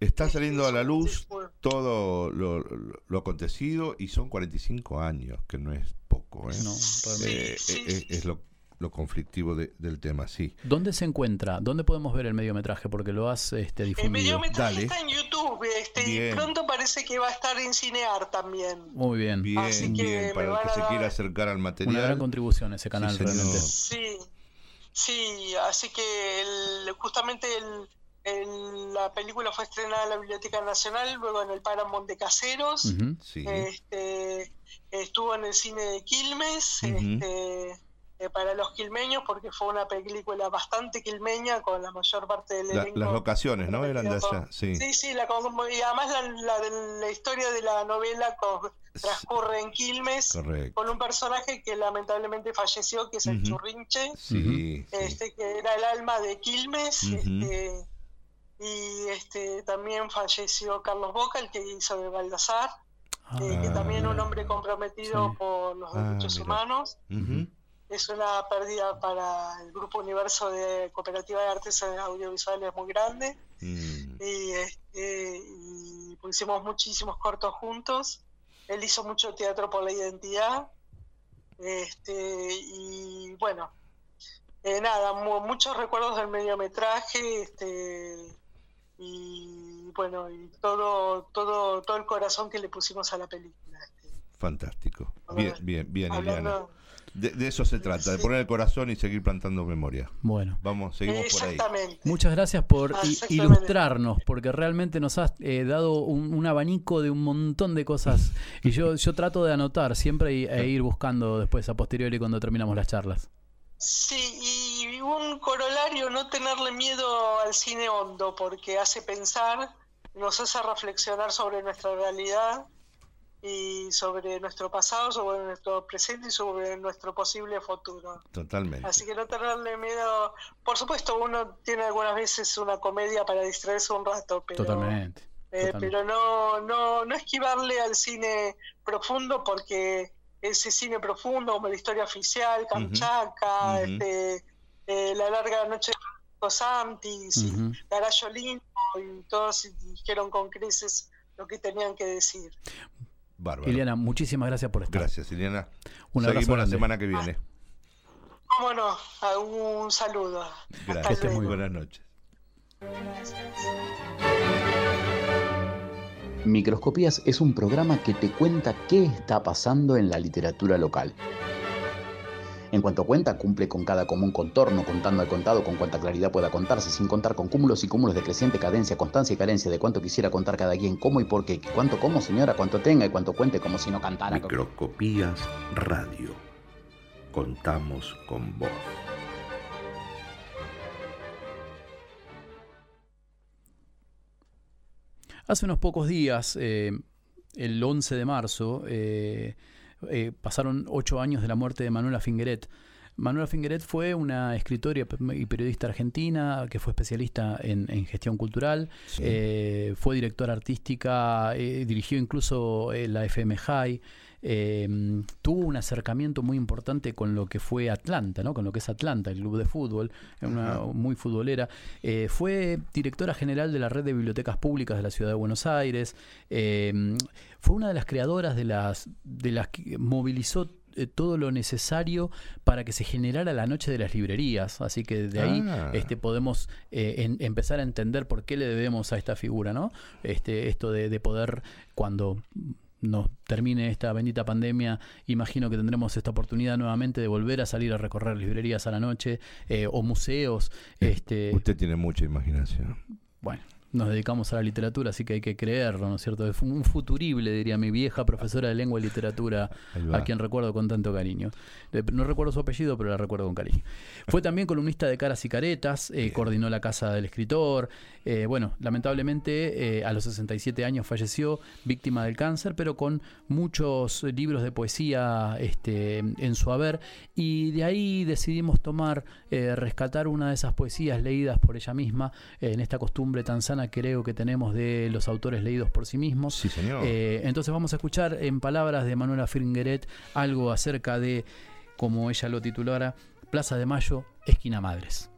Speaker 5: Está saliendo a la luz todo lo, lo- acontecido y son 45 años, que no es poco. ¿eh?
Speaker 4: No, realmente.
Speaker 5: Eh, eh, es lo, lo conflictivo de- del tema, sí.
Speaker 4: ¿Dónde se encuentra? ¿Dónde podemos ver el mediometraje? Porque lo has este,
Speaker 13: el
Speaker 4: difundido.
Speaker 13: mediometraje está en YouTube este, y pronto parece que va a estar en Cinear también.
Speaker 4: Muy bien.
Speaker 5: Bien,
Speaker 13: Así que
Speaker 5: bien, para el que se
Speaker 13: dar-
Speaker 5: quiera acercar al material.
Speaker 4: Una gran contribución ese canal,
Speaker 5: Sí,
Speaker 4: realmente.
Speaker 13: Sí, sí, así que el- justamente el- el- la película fue estrenada en la Biblioteca Nacional, luego en el Paramount de Caseros.
Speaker 5: Sí.
Speaker 13: este, estuvo en el cine de Quilmes,
Speaker 5: Ujú.
Speaker 13: este, eh, para los quilmeños, porque fue una película bastante quilmeña con la mayor parte del
Speaker 5: La-
Speaker 13: elenco
Speaker 5: las locaciones, ¿no? Eran de allá, sí.
Speaker 13: Sí, sí, la, y además la, la, historia de la novela transcurre en Quilmes
Speaker 5: Correcto.
Speaker 13: con un personaje que lamentablemente falleció, que es el. Churrinche,
Speaker 5: Sí, sí.
Speaker 13: este, que era el alma de Quilmes, este, y este, también falleció Carlos Boca, el que hizo de Baldassar, eh, que también un hombre comprometido
Speaker 5: Sí.
Speaker 13: por los
Speaker 5: Ah,
Speaker 13: derechos
Speaker 5: mira.
Speaker 13: humanos.
Speaker 5: Ujú.
Speaker 13: Es una pérdida para el Grupo Universo de Cooperativa de Artes Audiovisuales muy grande.
Speaker 5: Mm.
Speaker 13: Y, este, y hicimos muchísimos cortos juntos. Él hizo mucho teatro por la identidad. Este, y bueno, eh, nada, mu- muchos recuerdos del mediometraje. Este, y bueno, y todo, todo, todo el corazón que le pusimos a la película.
Speaker 5: Fantástico. Bien, bien, bien,
Speaker 13: Hablando-
Speaker 5: Liliana. De, de eso se trata, de poner el corazón y seguir plantando memoria.
Speaker 4: Bueno.
Speaker 5: Vamos, seguimos por ahí.
Speaker 4: Muchas gracias por ilustrarnos, porque realmente nos has eh, dado un, un abanico de un montón de cosas. Y yo, yo trato de anotar siempre y- e ir buscando después a posteriori cuando terminamos las charlas.
Speaker 13: Sí, y un corolario, no tenerle miedo al cine hondo, porque hace pensar, nos hace reflexionar sobre nuestra realidad y sobre nuestro pasado, sobre nuestro presente y sobre nuestro posible futuro.
Speaker 5: Totalmente.
Speaker 13: Así que no tenerle miedo, por supuesto uno tiene algunas veces una comedia para distraerse un rato, pero,
Speaker 4: Totalmente.
Speaker 13: eh,
Speaker 4: totalmente.
Speaker 13: pero no, no, no esquivarle al cine profundo porque ese cine profundo como la historia oficial, Kamchatka, este, eh, La larga noche de Francisco Santis, y
Speaker 4: Ujú.
Speaker 13: Garayo Lindo y todos dijeron con creces lo que tenían que decir.
Speaker 5: Bárbaro.
Speaker 4: Liliana, muchísimas gracias por estar.
Speaker 5: Gracias, Liliana.
Speaker 4: Un abrazo
Speaker 5: Seguimos la
Speaker 4: grande.
Speaker 5: semana que viene.
Speaker 13: Cómo no, un saludo.
Speaker 5: Gracias.
Speaker 13: estés muy
Speaker 5: Buenas noches.
Speaker 14: Microscopías es un programa que te cuenta qué está pasando en la literatura local. En cuanto cuenta, cumple con cada común contorno, contando al contado con cuanta claridad pueda contarse, sin contar con cúmulos y cúmulos de creciente cadencia, constancia y carencia de cuánto quisiera contar cada quien, cómo y por qué, cuánto como señora, cuánto tenga y cuánto cuente como si no cantara.
Speaker 1: Microscopías Radio. Contamos con vos.
Speaker 4: Hace unos pocos días, eh, el 11 de marzo, eh, eh, pasaron ocho años de la muerte de Manuela Fingeret. Manuela Fingeret fue una escritora y periodista argentina que fue especialista en, en gestión cultural, eh, fue directora artística, eh, dirigió incluso eh, la FM High, eh, tuvo un acercamiento muy importante con lo que fue Atlanta, ¿no? con lo que es Atlanta, el club de fútbol, una muy futbolera. Eh, fue directora general de la red de bibliotecas públicas de la ciudad de Buenos Aires. Eh, fue una de las creadoras de las, de las que movilizó eh, todo lo necesario para que se generara la noche de las librerías. Así que de ahí
Speaker 5: Ah.
Speaker 4: este, podemos eh, en- empezar a entender por qué le debemos a esta figura, ¿no? Este, esto de, de poder, cuando nos termine esta bendita pandemia, imagino que tendremos esta oportunidad nuevamente de volver a salir a recorrer librerías a la noche eh, o museos. Este,
Speaker 5: Usted tiene mucha imaginación.
Speaker 4: bueno, nos dedicamos a la literatura, así que hay que creerlo, ¿no es cierto? Es un futurible, diría mi vieja profesora de lengua y literatura, a quien recuerdo con tanto cariño. Eh, No recuerdo su apellido, pero la recuerdo con cariño. Fue también columnista de Caras y Caretas, eh, coordinó la Casa del Escritor. eh, bueno, lamentablemente eh, a los 67 años falleció, víctima del cáncer, pero con muchos libros de poesía este, en su haber. Y de ahí decidimos tomar, rescatar una de esas poesías leídas por ella misma, en esta costumbre tan sana creo que tenemos de los autores leídos por sí mismos.
Speaker 5: Sí, señor.
Speaker 4: Eh, entonces vamos a escuchar en palabras de Manuela Fingeret algo acerca de, como ella lo titulara, Plaza de Mayo, esquina Madres.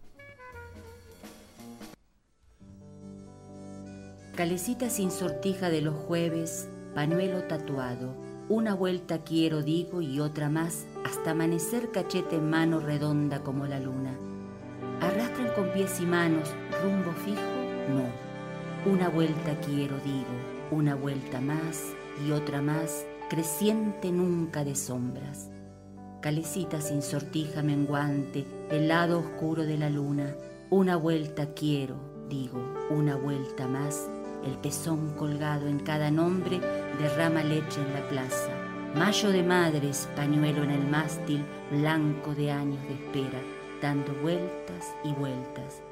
Speaker 15: Calecita sin sortija de los jueves, pañuelo tatuado, una vuelta quiero digo y otra más, hasta amanecer cachete en mano redonda como la luna. ¿Arrastran con pies y manos rumbo fijo? No. Una vuelta quiero digo, una vuelta más y otra más, creciente nunca de sombras. Calecita sin sortija menguante, el lado oscuro de la luna, una vuelta quiero, digo, una vuelta más, el pezón colgado en cada nombre derrama leche en la plaza. Mayo de madres, pañuelo en el mástil, blanco de años de espera, dando vueltas y vueltas.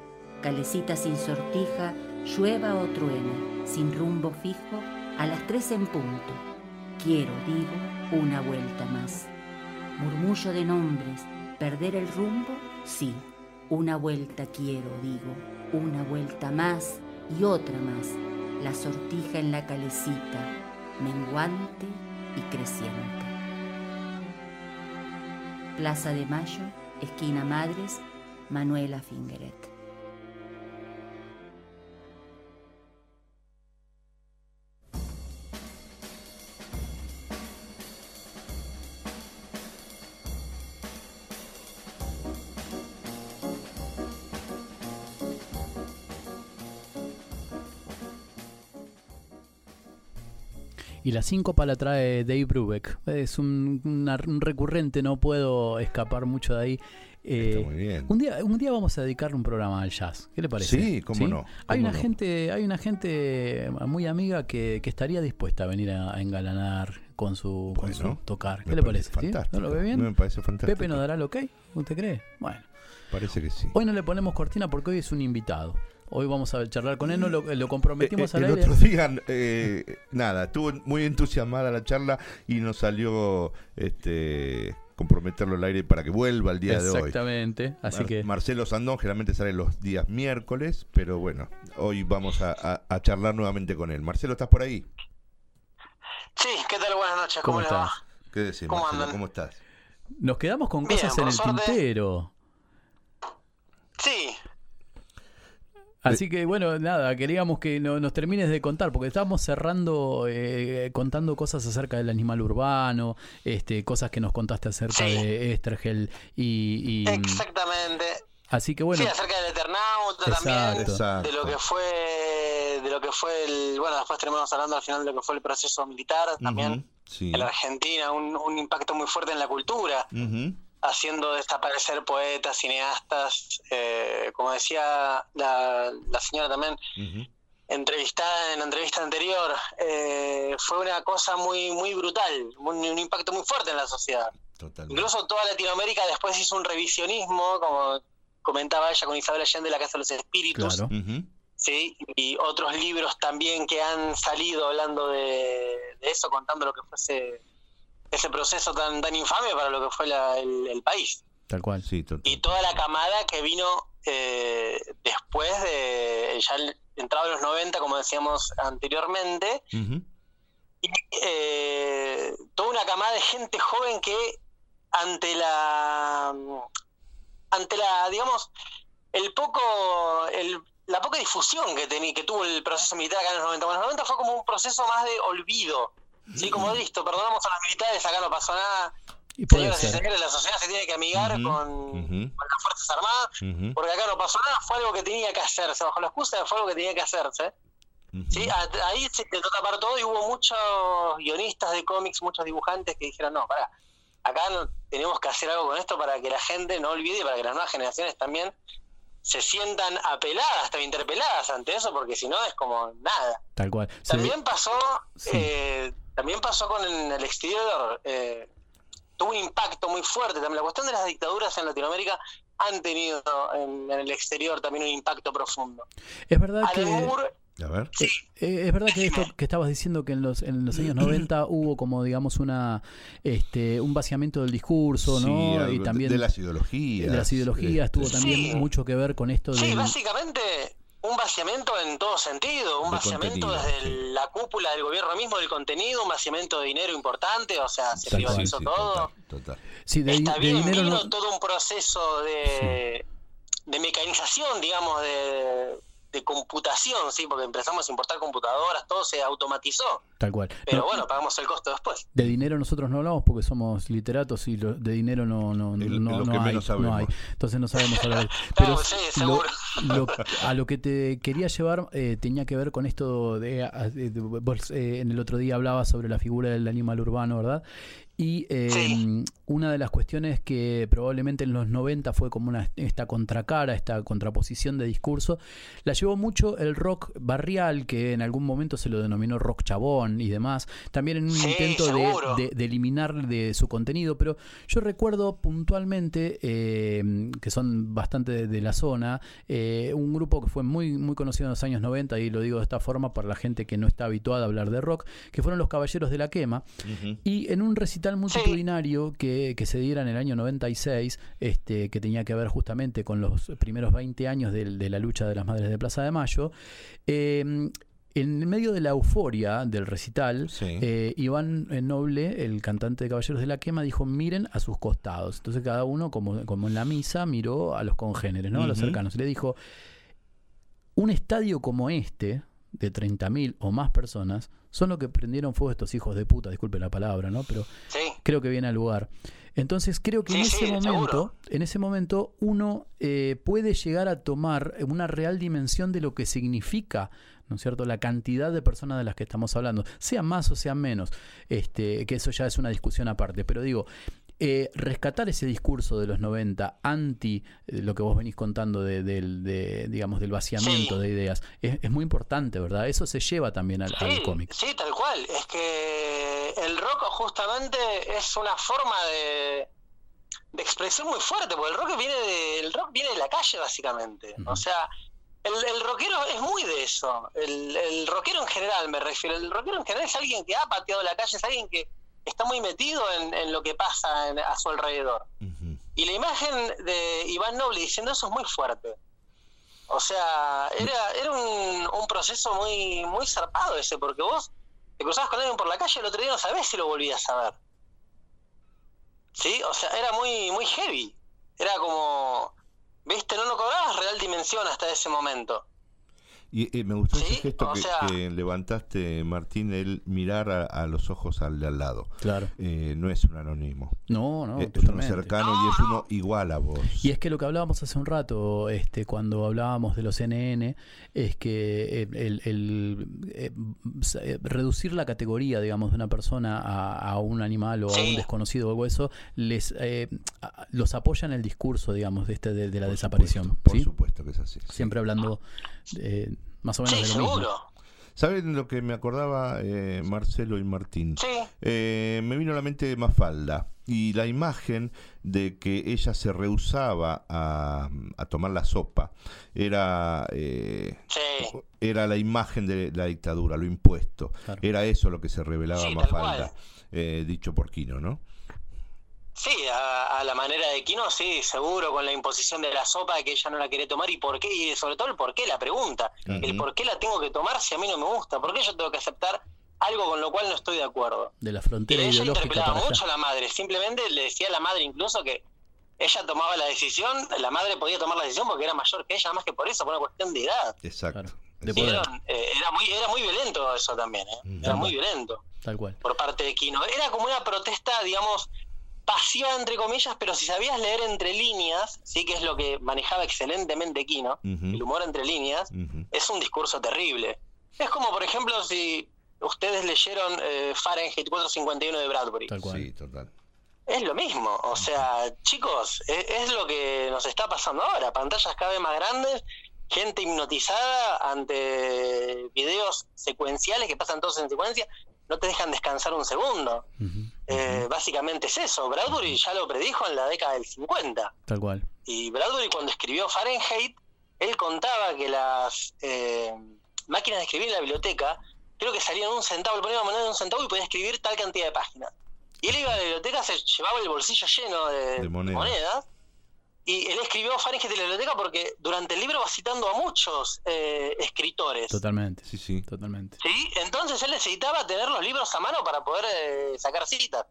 Speaker 15: Calecita sin sortija, llueva o truene, sin rumbo fijo, a las tres en punto. Quiero, digo, una vuelta más. Murmullo de nombres, perder el rumbo, sí. Una vuelta quiero, digo, una vuelta más y otra más. La sortija en la calecita, menguante y creciente. Plaza de Mayo, esquina Madres, Manuela Fingeret.
Speaker 4: Y la síncopa la trae Dave Brubeck. Es un, una- un recurrente, no puedo escapar mucho de ahí. Eh,
Speaker 5: Está muy bien.
Speaker 4: Un día, un día vamos a dedicarle un programa al jazz. ¿Qué le parece?
Speaker 5: Sí, cómo no,
Speaker 4: Hay una
Speaker 5: no.
Speaker 4: gente, hay una gente muy amiga que, que estaría dispuesta a venir a, a engalanar con su, con su
Speaker 5: Bueno,
Speaker 4: tocar. ¿Qué le
Speaker 5: parece
Speaker 4: parece? ¿Sí?
Speaker 5: fantástico.
Speaker 4: ¿No lo ve bien?
Speaker 5: Me parece fantástico.
Speaker 4: Pepe nos dará el ok, ¿usted cree? Bueno.
Speaker 5: Parece que sí.
Speaker 4: Hoy no le ponemos cortina porque hoy es un invitado. Hoy vamos a charlar con él, no lo, lo comprometimos
Speaker 5: Eh,
Speaker 4: al
Speaker 5: el
Speaker 4: aire.
Speaker 5: otro día, eh, nada, estuvo muy entusiasmada la charla y nos salió este comprometerlo al aire para que vuelva el día de hoy.
Speaker 4: Exactamente, así
Speaker 5: Mar-
Speaker 4: que-
Speaker 5: Marcelo Sandón generalmente sale los días miércoles, pero bueno, hoy vamos a, a- a charlar nuevamente con él. Marcelo, ¿estás por ahí?
Speaker 16: Sí, ¿qué tal? Buenas noches, ¿cómo,
Speaker 4: ¿Cómo
Speaker 16: les va?
Speaker 4: estás?
Speaker 5: ¿Qué decís,
Speaker 16: ¿Cómo
Speaker 5: Marcelo?
Speaker 16: andan?
Speaker 5: ¿Cómo estás?
Speaker 4: Nos quedamos con
Speaker 16: Bien,
Speaker 4: cosas en el
Speaker 16: suerte.
Speaker 4: tintero.
Speaker 16: Sí,
Speaker 4: Así que bueno, nada, queríamos que no- nos termines de contar, porque estábamos cerrando, eh, contando cosas acerca del animal urbano, este, cosas que nos contaste acerca de Estergel y, y-
Speaker 16: exactamente.
Speaker 4: así que bueno,
Speaker 16: sí, acerca del Eternauta también,
Speaker 4: Exacto.
Speaker 16: de lo que fue, de lo que fue el, bueno, después terminamos hablando al final de lo que fue el proceso militar también
Speaker 5: Sí.
Speaker 16: en la Argentina, un, un impacto muy fuerte en la cultura.
Speaker 5: Ujú.
Speaker 16: Haciendo desaparecer poetas, cineastas, eh, como decía la, la señora también, entrevistada en la entrevista anterior, eh, fue una cosa muy muy brutal, un, un impacto muy fuerte en la sociedad. Incluso toda Latinoamérica después hizo un revisionismo, como comentaba ella con Isabel Allende, La Casa de los Espíritus,
Speaker 4: claro.
Speaker 16: ¿sí? y otros libros también que han salido hablando de, de eso, contando lo que fue ese, proceso tan, tan infame para lo que fue la- el, el país.
Speaker 4: tal cual.
Speaker 5: Sí, total.
Speaker 16: Y toda la camada que vino eh, después de, ya el- entrado en los 90, como decíamos anteriormente, y eh, toda una camada de gente joven que ante la ante la digamos el poco el, la poca difusión que tenía que tuvo el proceso militar acá en los 90 bueno, en los 90 fue como un proceso más de olvido sí como listo perdonamos a los militares acá no pasó nada
Speaker 4: Y
Speaker 16: Señoras y señores, la sociedad se tiene que amigar con, las Fuerzas Armadas, porque acá no pasó nada, fue algo que tenía que hacerse, bajo la excusa de fue algo que tenía que hacerse. ¿sí? A- Ahí se intentó tapar todo y hubo muchos guionistas de cómics, muchos dibujantes que dijeron, no, pará, acá no, tenemos que hacer algo con esto para que la gente no olvide y para que las nuevas generaciones también se sientan apeladas, también interpeladas ante eso, porque si no es como nada.
Speaker 4: Tal cual.
Speaker 16: También pasó,
Speaker 4: Sí.
Speaker 16: eh, también pasó con el exterior, eh, tuvo un impacto muy fuerte. También la cuestión de las dictaduras en Latinoamérica han tenido en, en el exterior también un impacto profundo.
Speaker 4: es verdad que.
Speaker 16: Alan Moore,
Speaker 5: A ver.
Speaker 4: Eh, eh, es verdad que esto que estabas diciendo que en los, en los años 90 hubo como digamos una este un vaciamiento del discurso,
Speaker 5: Sí,
Speaker 4: ¿no?
Speaker 5: algo
Speaker 4: y
Speaker 5: de-
Speaker 4: también
Speaker 5: de las ideologías.
Speaker 4: de las ideologías
Speaker 5: este,
Speaker 4: tuvo también
Speaker 16: Sí.
Speaker 4: mucho que ver con esto
Speaker 16: sí,
Speaker 4: del
Speaker 16: básicamente un vaciamiento en todo sentido, un
Speaker 5: De
Speaker 16: vaciamiento desde
Speaker 5: sí.
Speaker 16: la cúpula del gobierno mismo del contenido, un vaciamiento de dinero importante, o sea, se privatizó
Speaker 5: sí,
Speaker 16: todo.
Speaker 5: total, total.
Speaker 4: sí, de,
Speaker 16: Está
Speaker 4: de
Speaker 16: bien,
Speaker 4: dinero
Speaker 16: vino
Speaker 4: no-
Speaker 16: todo un proceso de, de mecanización, digamos, de, de computación, ¿sí? Porque empezamos a importar computadoras, todo se automatizó.
Speaker 4: tal cual.
Speaker 16: Pero
Speaker 4: No,
Speaker 16: bueno, pagamos el costo después.
Speaker 4: de dinero nosotros no hablamos porque somos literatos y lo- de dinero no no no,
Speaker 5: lo
Speaker 4: no
Speaker 5: que
Speaker 4: hay,
Speaker 5: menos
Speaker 4: no hay. Entonces no sabemos hablar. Pero
Speaker 16: sí,
Speaker 4: lo-
Speaker 16: seguro.
Speaker 4: lo- a lo que te quería llevar eh, tenía que ver con esto de, a- de- de- vos eh, en el otro día hablabas sobre la figura del animal urbano, ¿verdad? Y eh,
Speaker 16: Sí.
Speaker 4: Una de las cuestiones que probablemente en los 90 fue como una, esta contracara, esta contraposición de discurso, la llevó mucho el rock barrial, que en algún momento se lo denominó rock chabón y demás, también en un
Speaker 16: Sí,
Speaker 4: intento de, de- de eliminar de su contenido, pero yo recuerdo puntualmente, eh, que son bastante de, de la zona, eh, un grupo que fue muy, muy conocido en los años 90, y lo digo de esta forma para la gente que no está habituada a hablar de rock, que fueron los Caballeros de la Quema, y en un recital multitudinario que, que se diera en el año 96, este, que tenía que ver justamente con los primeros 20 años de, la lucha de las Madres de Plaza de Mayo, eh, en medio de la euforia del recital,
Speaker 5: Sí.
Speaker 4: eh, Iván eh, Noble, el cantante de Caballeros de la Quema, dijo, miren a sus costados. Entonces cada uno, como, como en la misa, miró a los congéneres, ¿no? a los cercanos. Y le dijo, un estadio como este, de 30.000 o más personas, son lo que prendieron fuego estos hijos de puta, disculpe la palabra, ¿no? Pero
Speaker 16: Sí,
Speaker 4: creo que viene al lugar. Entonces creo que en ese
Speaker 16: sí,
Speaker 4: momento,
Speaker 16: seguro.
Speaker 4: en ese momento, uno eh, puede llegar a tomar una real dimensión de lo que significa, ¿no es cierto?, la cantidad de personas de las que estamos hablando, sean más o sean menos, este, que eso ya es una discusión aparte. Pero digo, eh, rescatar ese discurso de los 90 anti eh, lo que vos venís contando de, del- de, digamos del vaciamiento
Speaker 16: Sí.
Speaker 4: de ideas es, es muy importante verdad eso se lleva también al, al cómic
Speaker 16: sí, tal cual. Es que el rock justamente es una forma de, de expresión muy fuerte, porque el rock viene de, el rock viene de la calle básicamente. O sea, el, el rockero es muy de eso. El, el rockero en general me refiero. El rockero en general es alguien que ha pateado la calle, es alguien que está muy metido en, en lo que pasa en- a su alrededor. Y la imagen de Iván Noble diciendo eso es muy fuerte. O sea, era, era un, un proceso muy, muy zarpado ese, porque vos te cruzabas con alguien por la calle el otro día no sabés si lo volvías a ver. ¿Sí? O sea, era muy, muy heavy. Era como, viste, no lo cobrabas real dimensión hasta ese momento.
Speaker 5: Y eh, me gustó ese gesto que,
Speaker 16: sea-
Speaker 5: que levantaste, Martín, el mirar a, a los ojos al de al lado.
Speaker 4: claro
Speaker 5: Eh, no es un anónimo.
Speaker 4: No no
Speaker 5: Eh, es uno cercano y es uno igual a vos.
Speaker 4: Y es que lo que hablábamos hace un rato, este, cuando hablábamos de los NN, es que el, el, eh, eh, reducir la categoría, digamos, de una persona a, a un animal o a un desconocido o algo de eso, les eh, a- los apoya en el discurso, digamos, de este de, de la
Speaker 5: Por
Speaker 4: desaparición.
Speaker 5: supuesto, por supuesto que es así. sí.
Speaker 4: Siempre hablando eh, más o menos
Speaker 16: Sí,
Speaker 4: de lo mismo.
Speaker 16: seguro.
Speaker 5: ¿Saben lo que me acordaba eh, Marcelo y Martín?
Speaker 16: Sí,
Speaker 5: Eh, me vino a la mente Mafalda y la imagen de que ella se rehusaba a, a tomar la sopa era eh,
Speaker 16: sí.
Speaker 5: era la imagen de la dictadura, lo impuesto.
Speaker 4: Claro.
Speaker 5: Era eso lo que se revelaba
Speaker 16: Sí,
Speaker 5: Mafalda,
Speaker 16: cual.
Speaker 5: eh, dicho por Quino, ¿no?
Speaker 16: Sí, a, a la manera de Quino, sí, seguro, con la imposición de la sopa, de que ella no la quiere tomar y por qué, y sobre todo el por qué, la pregunta. El por qué la tengo que tomar si a mí no me gusta, por qué yo tengo que aceptar algo con lo cual no estoy de acuerdo.
Speaker 4: De la
Speaker 16: Y
Speaker 4: frontera
Speaker 16: ella
Speaker 4: ideológica
Speaker 16: interpelaba
Speaker 4: para
Speaker 16: mucho
Speaker 4: allá.
Speaker 16: a la madre, simplemente le decía a la madre incluso que ella tomaba la decisión, la madre podía tomar la decisión porque era mayor que ella, más que por eso, por una cuestión de edad.
Speaker 5: Exacto.
Speaker 4: Claro. De
Speaker 16: Y
Speaker 4: poder,
Speaker 16: era, eh, era muy era muy violento eso también, ¿eh? era
Speaker 5: Ujú.
Speaker 16: muy violento
Speaker 4: tal cual.
Speaker 16: por parte de Quino. Era como una protesta, digamos, pasiva entre comillas, pero si sabías leer entre líneas, sí que es lo que manejaba excelentemente Kino, el humor entre líneas, es un discurso terrible. Es como, por ejemplo, si ustedes leyeron eh, Fahrenheit 451 de Bradbury.
Speaker 5: Sí, total.
Speaker 16: Es lo mismo, o sea, chicos, e- es, lo que nos está pasando ahora, pantallas cada vez más grandes, gente hipnotizada ante videos secuenciales que pasan todos en secuencia, no te dejan descansar un segundo. Eh, básicamente es eso, Bradbury ya lo predijo en la década del 50.
Speaker 4: Tal cual.
Speaker 16: Y Bradbury cuando escribió Fahrenheit, él contaba que las eh, máquinas de escribir en la biblioteca, creo que salían un centavo, le ponía una moneda de un centavo y podía escribir tal cantidad de páginas. Y él iba a la biblioteca, se llevaba el bolsillo lleno de,
Speaker 5: De monedas.
Speaker 16: monedas, y él escribió Fahrenheit en la biblioteca porque durante el libro va citando a muchos eh, escritores.
Speaker 4: Totalmente.
Speaker 5: Sí, sí.
Speaker 4: Totalmente.
Speaker 16: ¿sí? Entonces él necesitaba tener los libros a mano para poder eh, sacar citas.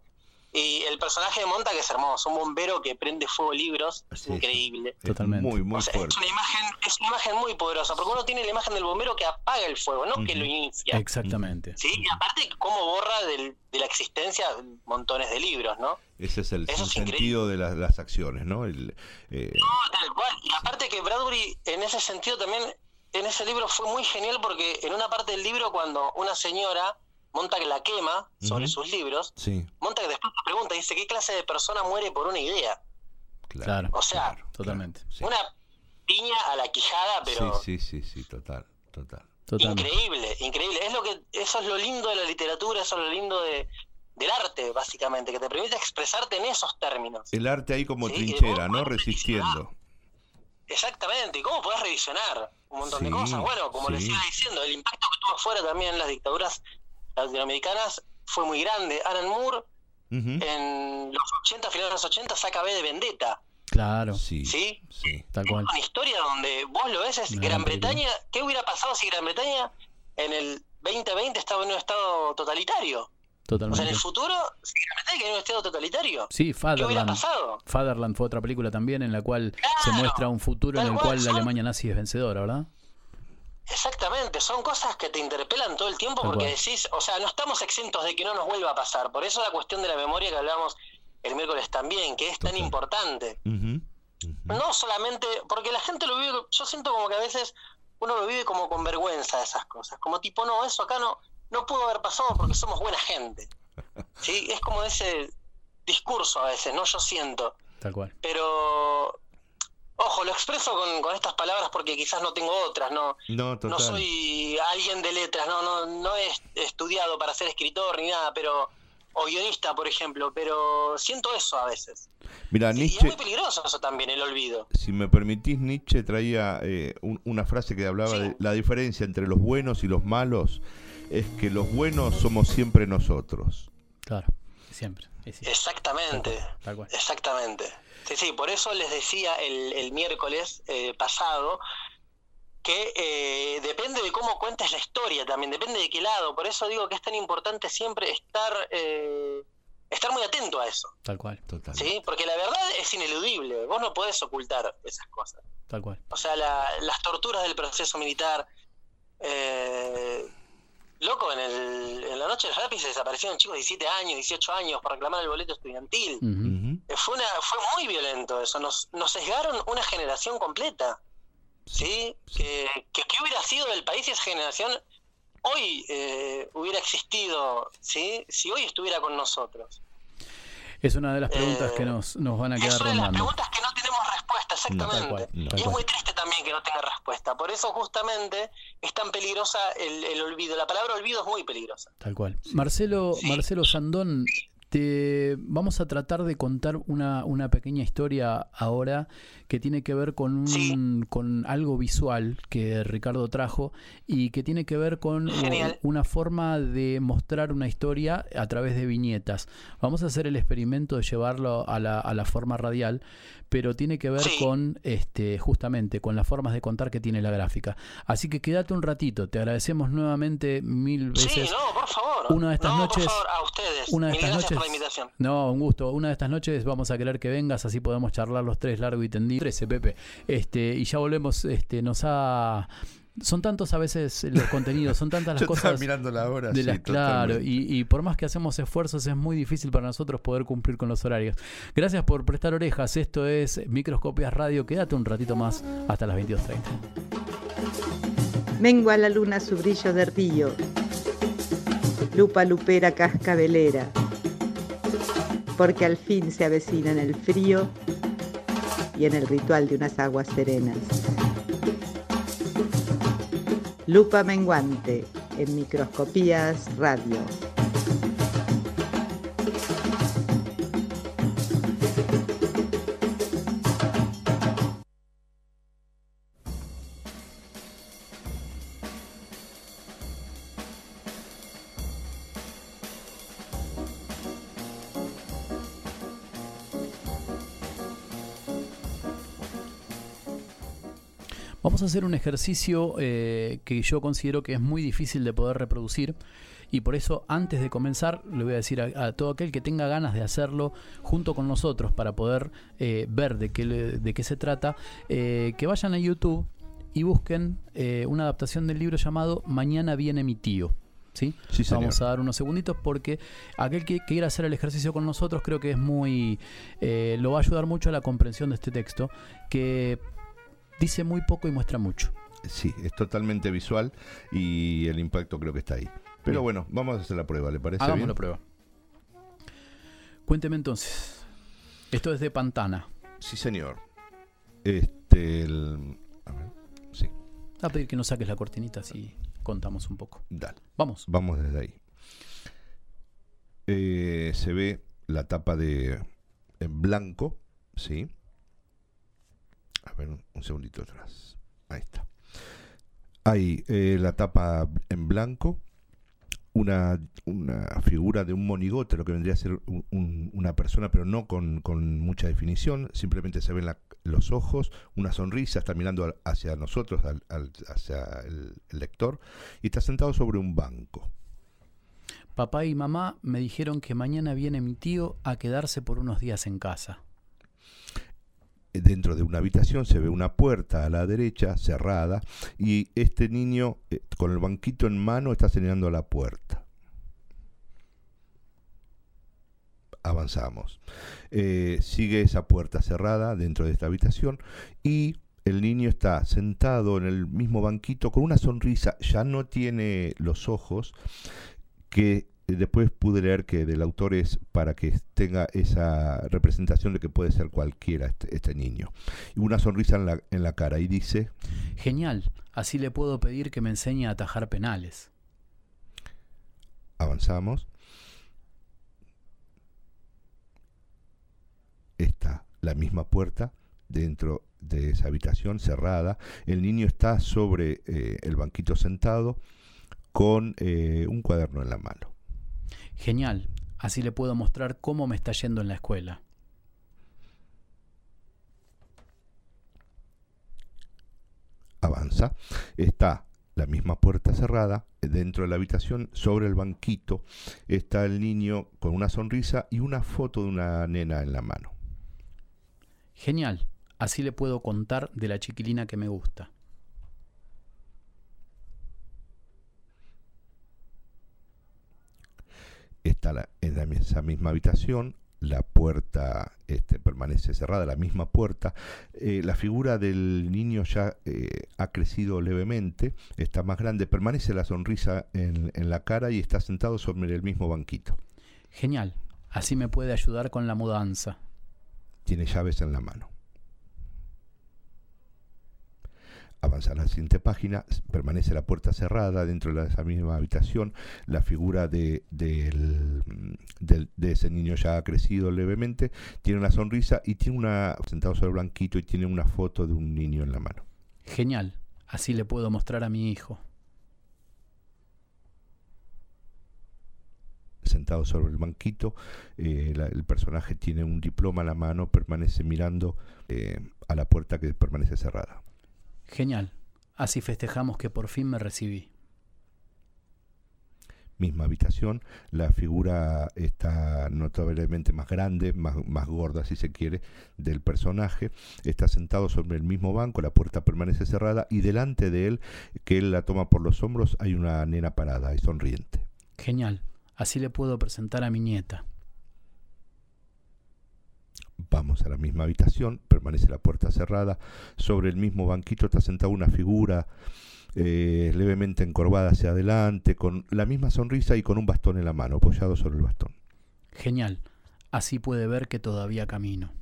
Speaker 16: Y el personaje de Monta, que es hermoso, un bombero que prende fuego libros, es increíble.
Speaker 5: Totalmente. Muy, muy
Speaker 16: O sea,
Speaker 5: fuerte.
Speaker 16: es una imagen, es una imagen muy poderosa, porque uno tiene la imagen del bombero que apaga el fuego, no que lo inicia.
Speaker 4: Exactamente.
Speaker 16: ¿sí? Y aparte, cómo borra del- de la existencia montones de libros, ¿no?
Speaker 5: Ese es el
Speaker 16: Eso es
Speaker 5: sentido de las, las acciones, ¿no? El, eh,
Speaker 16: No, tal cual. Y aparte que Bradbury, en ese sentido también, en ese libro fue muy genial porque en una parte del libro, cuando una señora monta que la quema sobre sus libros,
Speaker 5: sí,
Speaker 16: monta que después te pregunta, dice, ¿qué clase de persona muere por una idea?
Speaker 4: Claro.
Speaker 16: O sea,
Speaker 4: Totalmente.
Speaker 16: una piña a la quijada, pero
Speaker 5: sí, sí, sí, sí, total, total.
Speaker 4: Totalmente.
Speaker 16: increíble, increíble. Es lo que, eso es lo lindo de la literatura, eso es lo lindo de, del arte, básicamente, que te permite expresarte en esos términos.
Speaker 5: El arte ahí como
Speaker 16: Sí,
Speaker 5: trinchera, ¿no? Resistiendo.
Speaker 16: Exactamente, y cómo podés revisionar un montón de cosas. Bueno, como les iba diciendo, el impacto que tuvo afuera también en las dictaduras latinoamericanas fue muy grande. Alan Moore en los 80, finales de los 80, saca B de Vendetta.
Speaker 4: Claro.
Speaker 5: Sí.
Speaker 16: ¿Sí?
Speaker 4: Tal cual.
Speaker 16: Una historia donde vos lo ves, es Gran. Bretaña. ¿Qué hubiera pasado si Gran Bretaña en el 2020 estaba en un estado totalitario? O sea, en
Speaker 4: Totalmente.
Speaker 16: el futuro, si Gran Bretaña en un estado totalitario.
Speaker 4: Sí,
Speaker 16: ¿Qué hubiera
Speaker 4: Fatherland.
Speaker 16: pasado?
Speaker 4: Fatherland fue otra película también en la cual se muestra un futuro en el
Speaker 16: cual,
Speaker 4: cual la
Speaker 16: son-
Speaker 4: Alemania nazi es vencedora, ¿verdad?
Speaker 16: Exactamente, son cosas que te interpelan todo el tiempo porque decís, o sea, no estamos exentos de que no nos vuelva a pasar. Por eso la cuestión de la memoria que hablábamos el miércoles también, que es tan importante. No solamente, porque la gente lo vive, yo siento como que a veces uno lo vive como con vergüenza de esas cosas, como tipo, no, eso acá no, no pudo haber pasado porque somos buena gente. ¿Sí? Es como ese discurso a veces, ¿no? Yo siento.
Speaker 4: Tal cual.
Speaker 16: Pero, ojo, lo expreso con, con estas palabras porque quizás no tengo otras, ¿no?
Speaker 5: No,
Speaker 16: No soy alguien de letras, no, no, no he est- estudiado para ser escritor ni nada, pero o guionista, por ejemplo, pero siento eso a veces.
Speaker 5: Mira,
Speaker 16: Y es
Speaker 5: Nietzsche,
Speaker 16: muy peligroso eso también, el olvido.
Speaker 5: si me permitís, Nietzsche traía eh, un- una frase que hablaba de la diferencia entre los buenos y los malos es que los buenos somos siempre nosotros.
Speaker 4: Claro, siempre.
Speaker 16: Exactamente,
Speaker 4: Tal cual.
Speaker 16: exactamente. Sí, sí, por eso les decía el, el miércoles eh, pasado que eh, depende de cómo cuentes la historia también, depende de qué lado. Por eso digo que es tan importante siempre estar, eh, estar muy atento a eso.
Speaker 4: Tal cual.
Speaker 5: Total.
Speaker 16: ¿sí? Porque la verdad es ineludible, vos no podés ocultar esas cosas.
Speaker 4: Tal cual.
Speaker 16: O sea, la- las torturas del proceso militar. eh, loco, en, el, en la noche de los lápices desaparecieron chicos de 17 años, 18 años para reclamar el boleto estudiantil. Eh, Fue, una, fue muy violento eso, nos, nos sesgaron una generación completa. ¿Sí? Que, que, ¿Qué hubiera sido del país si esa generación hoy eh, hubiera existido? ¿sí? Si hoy estuviera con nosotros.
Speaker 4: Es una de las preguntas
Speaker 16: Eh,
Speaker 4: que nos, nos van a
Speaker 16: Es
Speaker 4: quedar
Speaker 16: una de las
Speaker 4: rondando.
Speaker 16: preguntas que no tenemos respuesta, exactamente.
Speaker 4: cual,
Speaker 16: y es
Speaker 4: cual.
Speaker 16: muy triste también que no tenga respuesta. Por eso justamente es tan peligrosa el, el olvido. La palabra olvido es muy peligrosa.
Speaker 4: Tal cual. Marcelo, Marcelo Sandón, te vamos a tratar de contar una, una pequeña historia ahora que tiene que ver con, un, con algo visual que Ricardo trajo y que tiene que ver con
Speaker 16: Genial.
Speaker 4: una forma de mostrar una historia a través de viñetas. Vamos a hacer el experimento de llevarlo a la, a la forma radial, pero tiene que ver con este justamente con las formas de contar que tiene la gráfica. Así que quédate un ratito, te agradecemos nuevamente mil veces.
Speaker 16: Sí, no, por favor.
Speaker 4: Una de estas
Speaker 16: no,
Speaker 4: noches-
Speaker 16: por favor, a ustedes.
Speaker 4: Una de
Speaker 16: Mil
Speaker 4: estas
Speaker 16: gracias por
Speaker 4: noches.
Speaker 16: la invitación.
Speaker 4: No, un gusto. Una de estas noches vamos a querer que vengas, así podemos charlar los tres largo y tendido. 13, Pepe. Este, y ya volvemos, este, nos ha son tantos a veces los contenidos, son tantas las
Speaker 5: Yo estaba
Speaker 4: cosas.
Speaker 5: mirando la hora,
Speaker 4: de
Speaker 5: sí,
Speaker 4: las- claro, y, y por más que hacemos esfuerzos, es muy difícil para nosotros poder cumplir con los horarios. Gracias por prestar orejas. Esto es Microscopias Radio. Quédate un ratito más hasta las 22.30.
Speaker 17: Mengua la luna su brillo de río. Lupa lupera cascabelera. Porque al fin se avecina en el frío y en el ritual de unas aguas serenas. Lupa menguante en microscopías radio.
Speaker 4: Vamos a hacer un ejercicio eh, que yo considero que es muy difícil de poder reproducir y por eso antes de comenzar le voy a decir a, a todo aquel que tenga ganas de hacerlo junto con nosotros para poder eh, ver de qué, de qué se trata, eh, que vayan a YouTube y busquen una adaptación del libro llamado Mañana viene mi tío. ¿Sí?
Speaker 5: Sí.
Speaker 4: Vamos a dar unos segunditos porque aquel que quiera hacer el ejercicio con nosotros creo que es muy eh, lo va a ayudar mucho a la comprensión de este texto que dice muy poco y muestra mucho.
Speaker 5: Sí, es totalmente visual y el impacto creo que está ahí. Pero
Speaker 4: Bien.
Speaker 5: bueno, vamos a hacer la prueba, ¿le parece
Speaker 4: Hagamos
Speaker 5: bien?
Speaker 4: la prueba. Cuénteme entonces. Esto es de Pantana.
Speaker 5: Sí, señor. Este, el- a ver, sí,
Speaker 4: A pedir que nos saques la cortinita así contamos un poco.
Speaker 5: dale.
Speaker 4: Vamos.
Speaker 5: Vamos desde ahí. Eh, se ve la tapa de en blanco, ¿sí? Un, un segundito atrás. Ahí está. Hay eh, la tapa en blanco, una, una figura de un monigote, lo que vendría a ser un- un- una persona, pero no con, con mucha definición, simplemente se ven los ojos, una sonrisa, está mirando hacia nosotros, al- hacia el, el lector, y está sentado sobre un banco.
Speaker 4: Papá y mamá me dijeron que mañana viene mi tío a quedarse por unos días en casa.
Speaker 5: Dentro de una habitación se ve una puerta a la derecha cerrada y este niño eh, con el banquito en mano está señalando la puerta. Avanzamos. Eh, sigue esa puerta cerrada dentro de esta habitación y el niño está sentado en el mismo banquito con una sonrisa, ya no tiene los ojos, que después pude leer que del autor es para que tenga esa representación de que puede ser cualquiera este, este niño. Y una sonrisa en la, en la cara y dice,
Speaker 4: Genial. Así le puedo pedir que me enseñe a atajar penales.
Speaker 5: avanzamos. Está la misma puerta dentro de esa habitación cerrada. El niño está sobre eh, el banquito sentado con eh, un cuaderno en la mano.
Speaker 4: Genial. Así le puedo mostrar cómo me está yendo en la escuela.
Speaker 5: avanza, está la misma puerta cerrada, eh, dentro de la habitación, sobre el banquito, está el niño con una sonrisa y una foto de una nena en la mano.
Speaker 4: Genial. Así le puedo contar de la chiquilina que me gusta.
Speaker 5: Está la- en esa misma habitación, la puerta este, permanece cerrada, la misma puerta. Eh, la figura del niño ya eh, ha crecido levemente, está más grande, permanece la sonrisa en, en la cara y está sentado sobre el mismo banquito.
Speaker 4: Genial. Así me puede ayudar con la mudanza.
Speaker 5: tiene llaves en la mano. Avanza a la siguiente página, permanece la puerta cerrada dentro de esa misma habitación, la figura de, del- del- de ese niño ya ha crecido levemente, tiene una sonrisa y tiene una, sentado sobre el blanquito y tiene una foto de un niño en la mano.
Speaker 4: Genial. Así le puedo mostrar a mi hijo.
Speaker 5: Sentado sobre el banquito, eh, la- el personaje tiene un diploma en la mano, permanece mirando eh, a la puerta que permanece cerrada.
Speaker 4: Genial. Así festejamos que por fin me recibí.
Speaker 5: misma habitación. La figura está notablemente más grande, más, más gorda si se quiere, del personaje. Está sentado sobre el mismo banco, la puerta permanece cerrada y delante de él, que él la toma por los hombros, hay una nena parada y sonriente.
Speaker 4: Genial. Así le puedo presentar a mi nieta.
Speaker 5: Vamos a la misma habitación, permanece la puerta cerrada. Sobre el mismo banquito está sentada una figura eh, levemente encorvada hacia adelante, con la misma sonrisa y con un bastón en la mano, apoyado sobre el bastón.
Speaker 4: Genial. Así puede ver que todavía camino.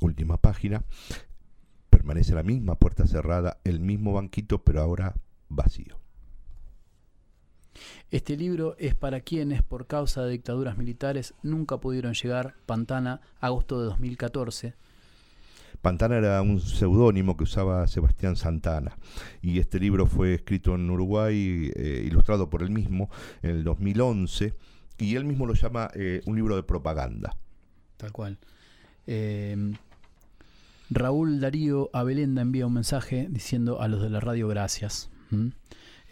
Speaker 5: Última página. Permanece la misma puerta cerrada, el mismo banquito, pero ahora vacío.
Speaker 4: Este libro es para quienes, por causa de dictaduras militares, nunca pudieron llegar. Pantana, agosto de 2014.
Speaker 5: Pantana era un seudónimo que usaba Sebastián Santana y este libro fue escrito en Uruguay, eh, ilustrado por él mismo en el 2011 y él mismo lo llama eh, un libro de propaganda.
Speaker 4: Tal cual. Eh, Raúl Darío Abelenda envía un mensaje diciendo a los de la radio gracias. ¿Mm?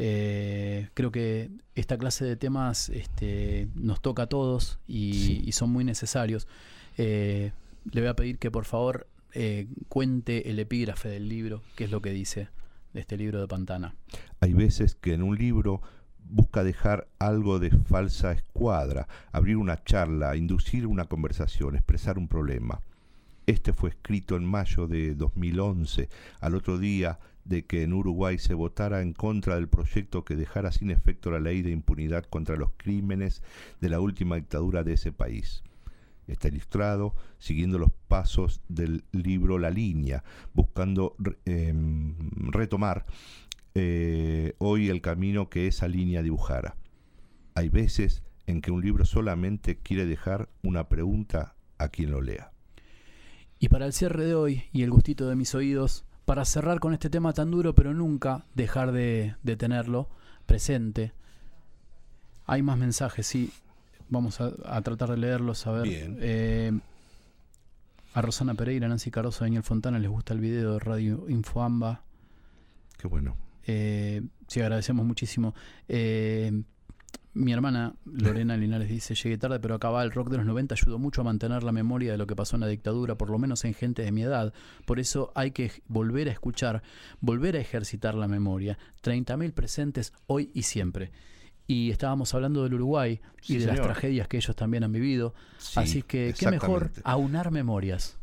Speaker 4: Eh, creo que esta clase de temas este, nos toca a todos y, y son muy necesarios. Eh, le voy a pedir que por favor eh, cuente el epígrafe del libro, qué es lo que dice de este libro de Pantana.
Speaker 5: Hay veces que en un libro busca dejar algo de falsa escuadra, abrir una charla, inducir una conversación, expresar un problema. Este fue escrito en mayo de 2011, al otro día de que en Uruguay se votara en contra del proyecto que dejara sin efecto la ley de impunidad contra los crímenes de la última dictadura de ese país. Está ilustrado siguiendo los pasos del libro La Línea, buscando eh, retomar eh, hoy el camino que esa línea dibujara. Hay veces en que un libro solamente quiere dejar una pregunta a quien lo lea.
Speaker 4: Y para el cierre de hoy y el gustito de mis oídos, para cerrar con este tema tan duro, pero nunca dejar de, de tenerlo presente. Hay más mensajes, sí. Vamos a, a tratar de leerlos, a ver.
Speaker 5: Bien.
Speaker 4: Eh, a Rosana Pereira, Nancy Caroso, Daniel Fontana les gusta el video de Radio Infoamba.
Speaker 5: Qué bueno.
Speaker 4: Eh, sí, agradecemos muchísimo. Eh, mi hermana Lorena Linares dice, llegué tarde, pero acá va el rock de los 90 ayudó mucho a mantener la memoria de lo que pasó en la dictadura, por lo menos en gente de mi edad. Por eso hay que volver a escuchar, volver a ejercitar la memoria. 30.000 presentes hoy y siempre. Y estábamos hablando del Uruguay
Speaker 5: Sí,
Speaker 4: y de las tragedias que ellos también han vivido.
Speaker 5: Sí,
Speaker 4: Así que, qué mejor aunar memorias.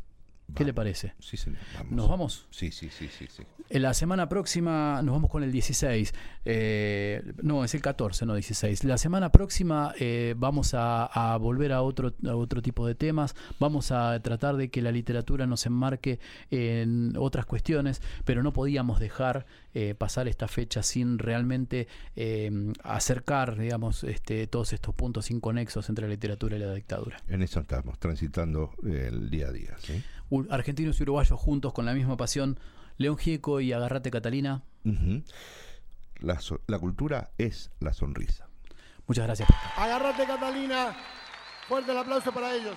Speaker 4: ¿Qué le parece?
Speaker 5: Sí, señor. Vamos.
Speaker 4: ¿Nos vamos?
Speaker 5: Sí, sí, sí, sí, sí.
Speaker 4: En la semana próxima nos vamos con el 16. eh, no, es el 14, no 16. La semana próxima eh, vamos a, a volver a otro, a otro tipo de temas. Vamos a tratar de que la literatura nos enmarque en otras cuestiones, pero no podíamos dejar eh, pasar esta fecha sin realmente eh, acercar, digamos, este, todos estos puntos inconexos entre la literatura y la dictadura.
Speaker 5: En eso estamos, transitando el día a día. ¿sí?
Speaker 4: Argentinos y uruguayos juntos con la misma pasión. León Gieco y Agarrate Catalina.
Speaker 5: La, so- la cultura es la sonrisa.
Speaker 4: Muchas gracias.
Speaker 18: Agárrate, Catalina. Fuerte el aplauso para ellos.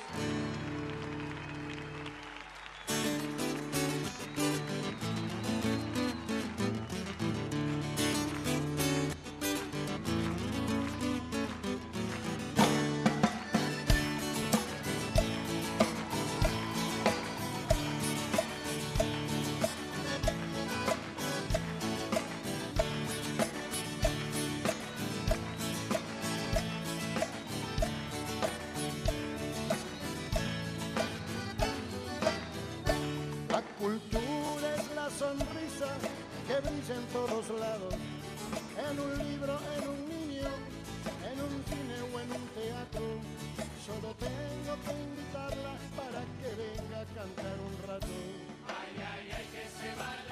Speaker 18: en un libro, en un niño, en un cine o en un teatro. Solo tengo que invitarla para que venga a cantar un rato. Ay, ay, ay, que se.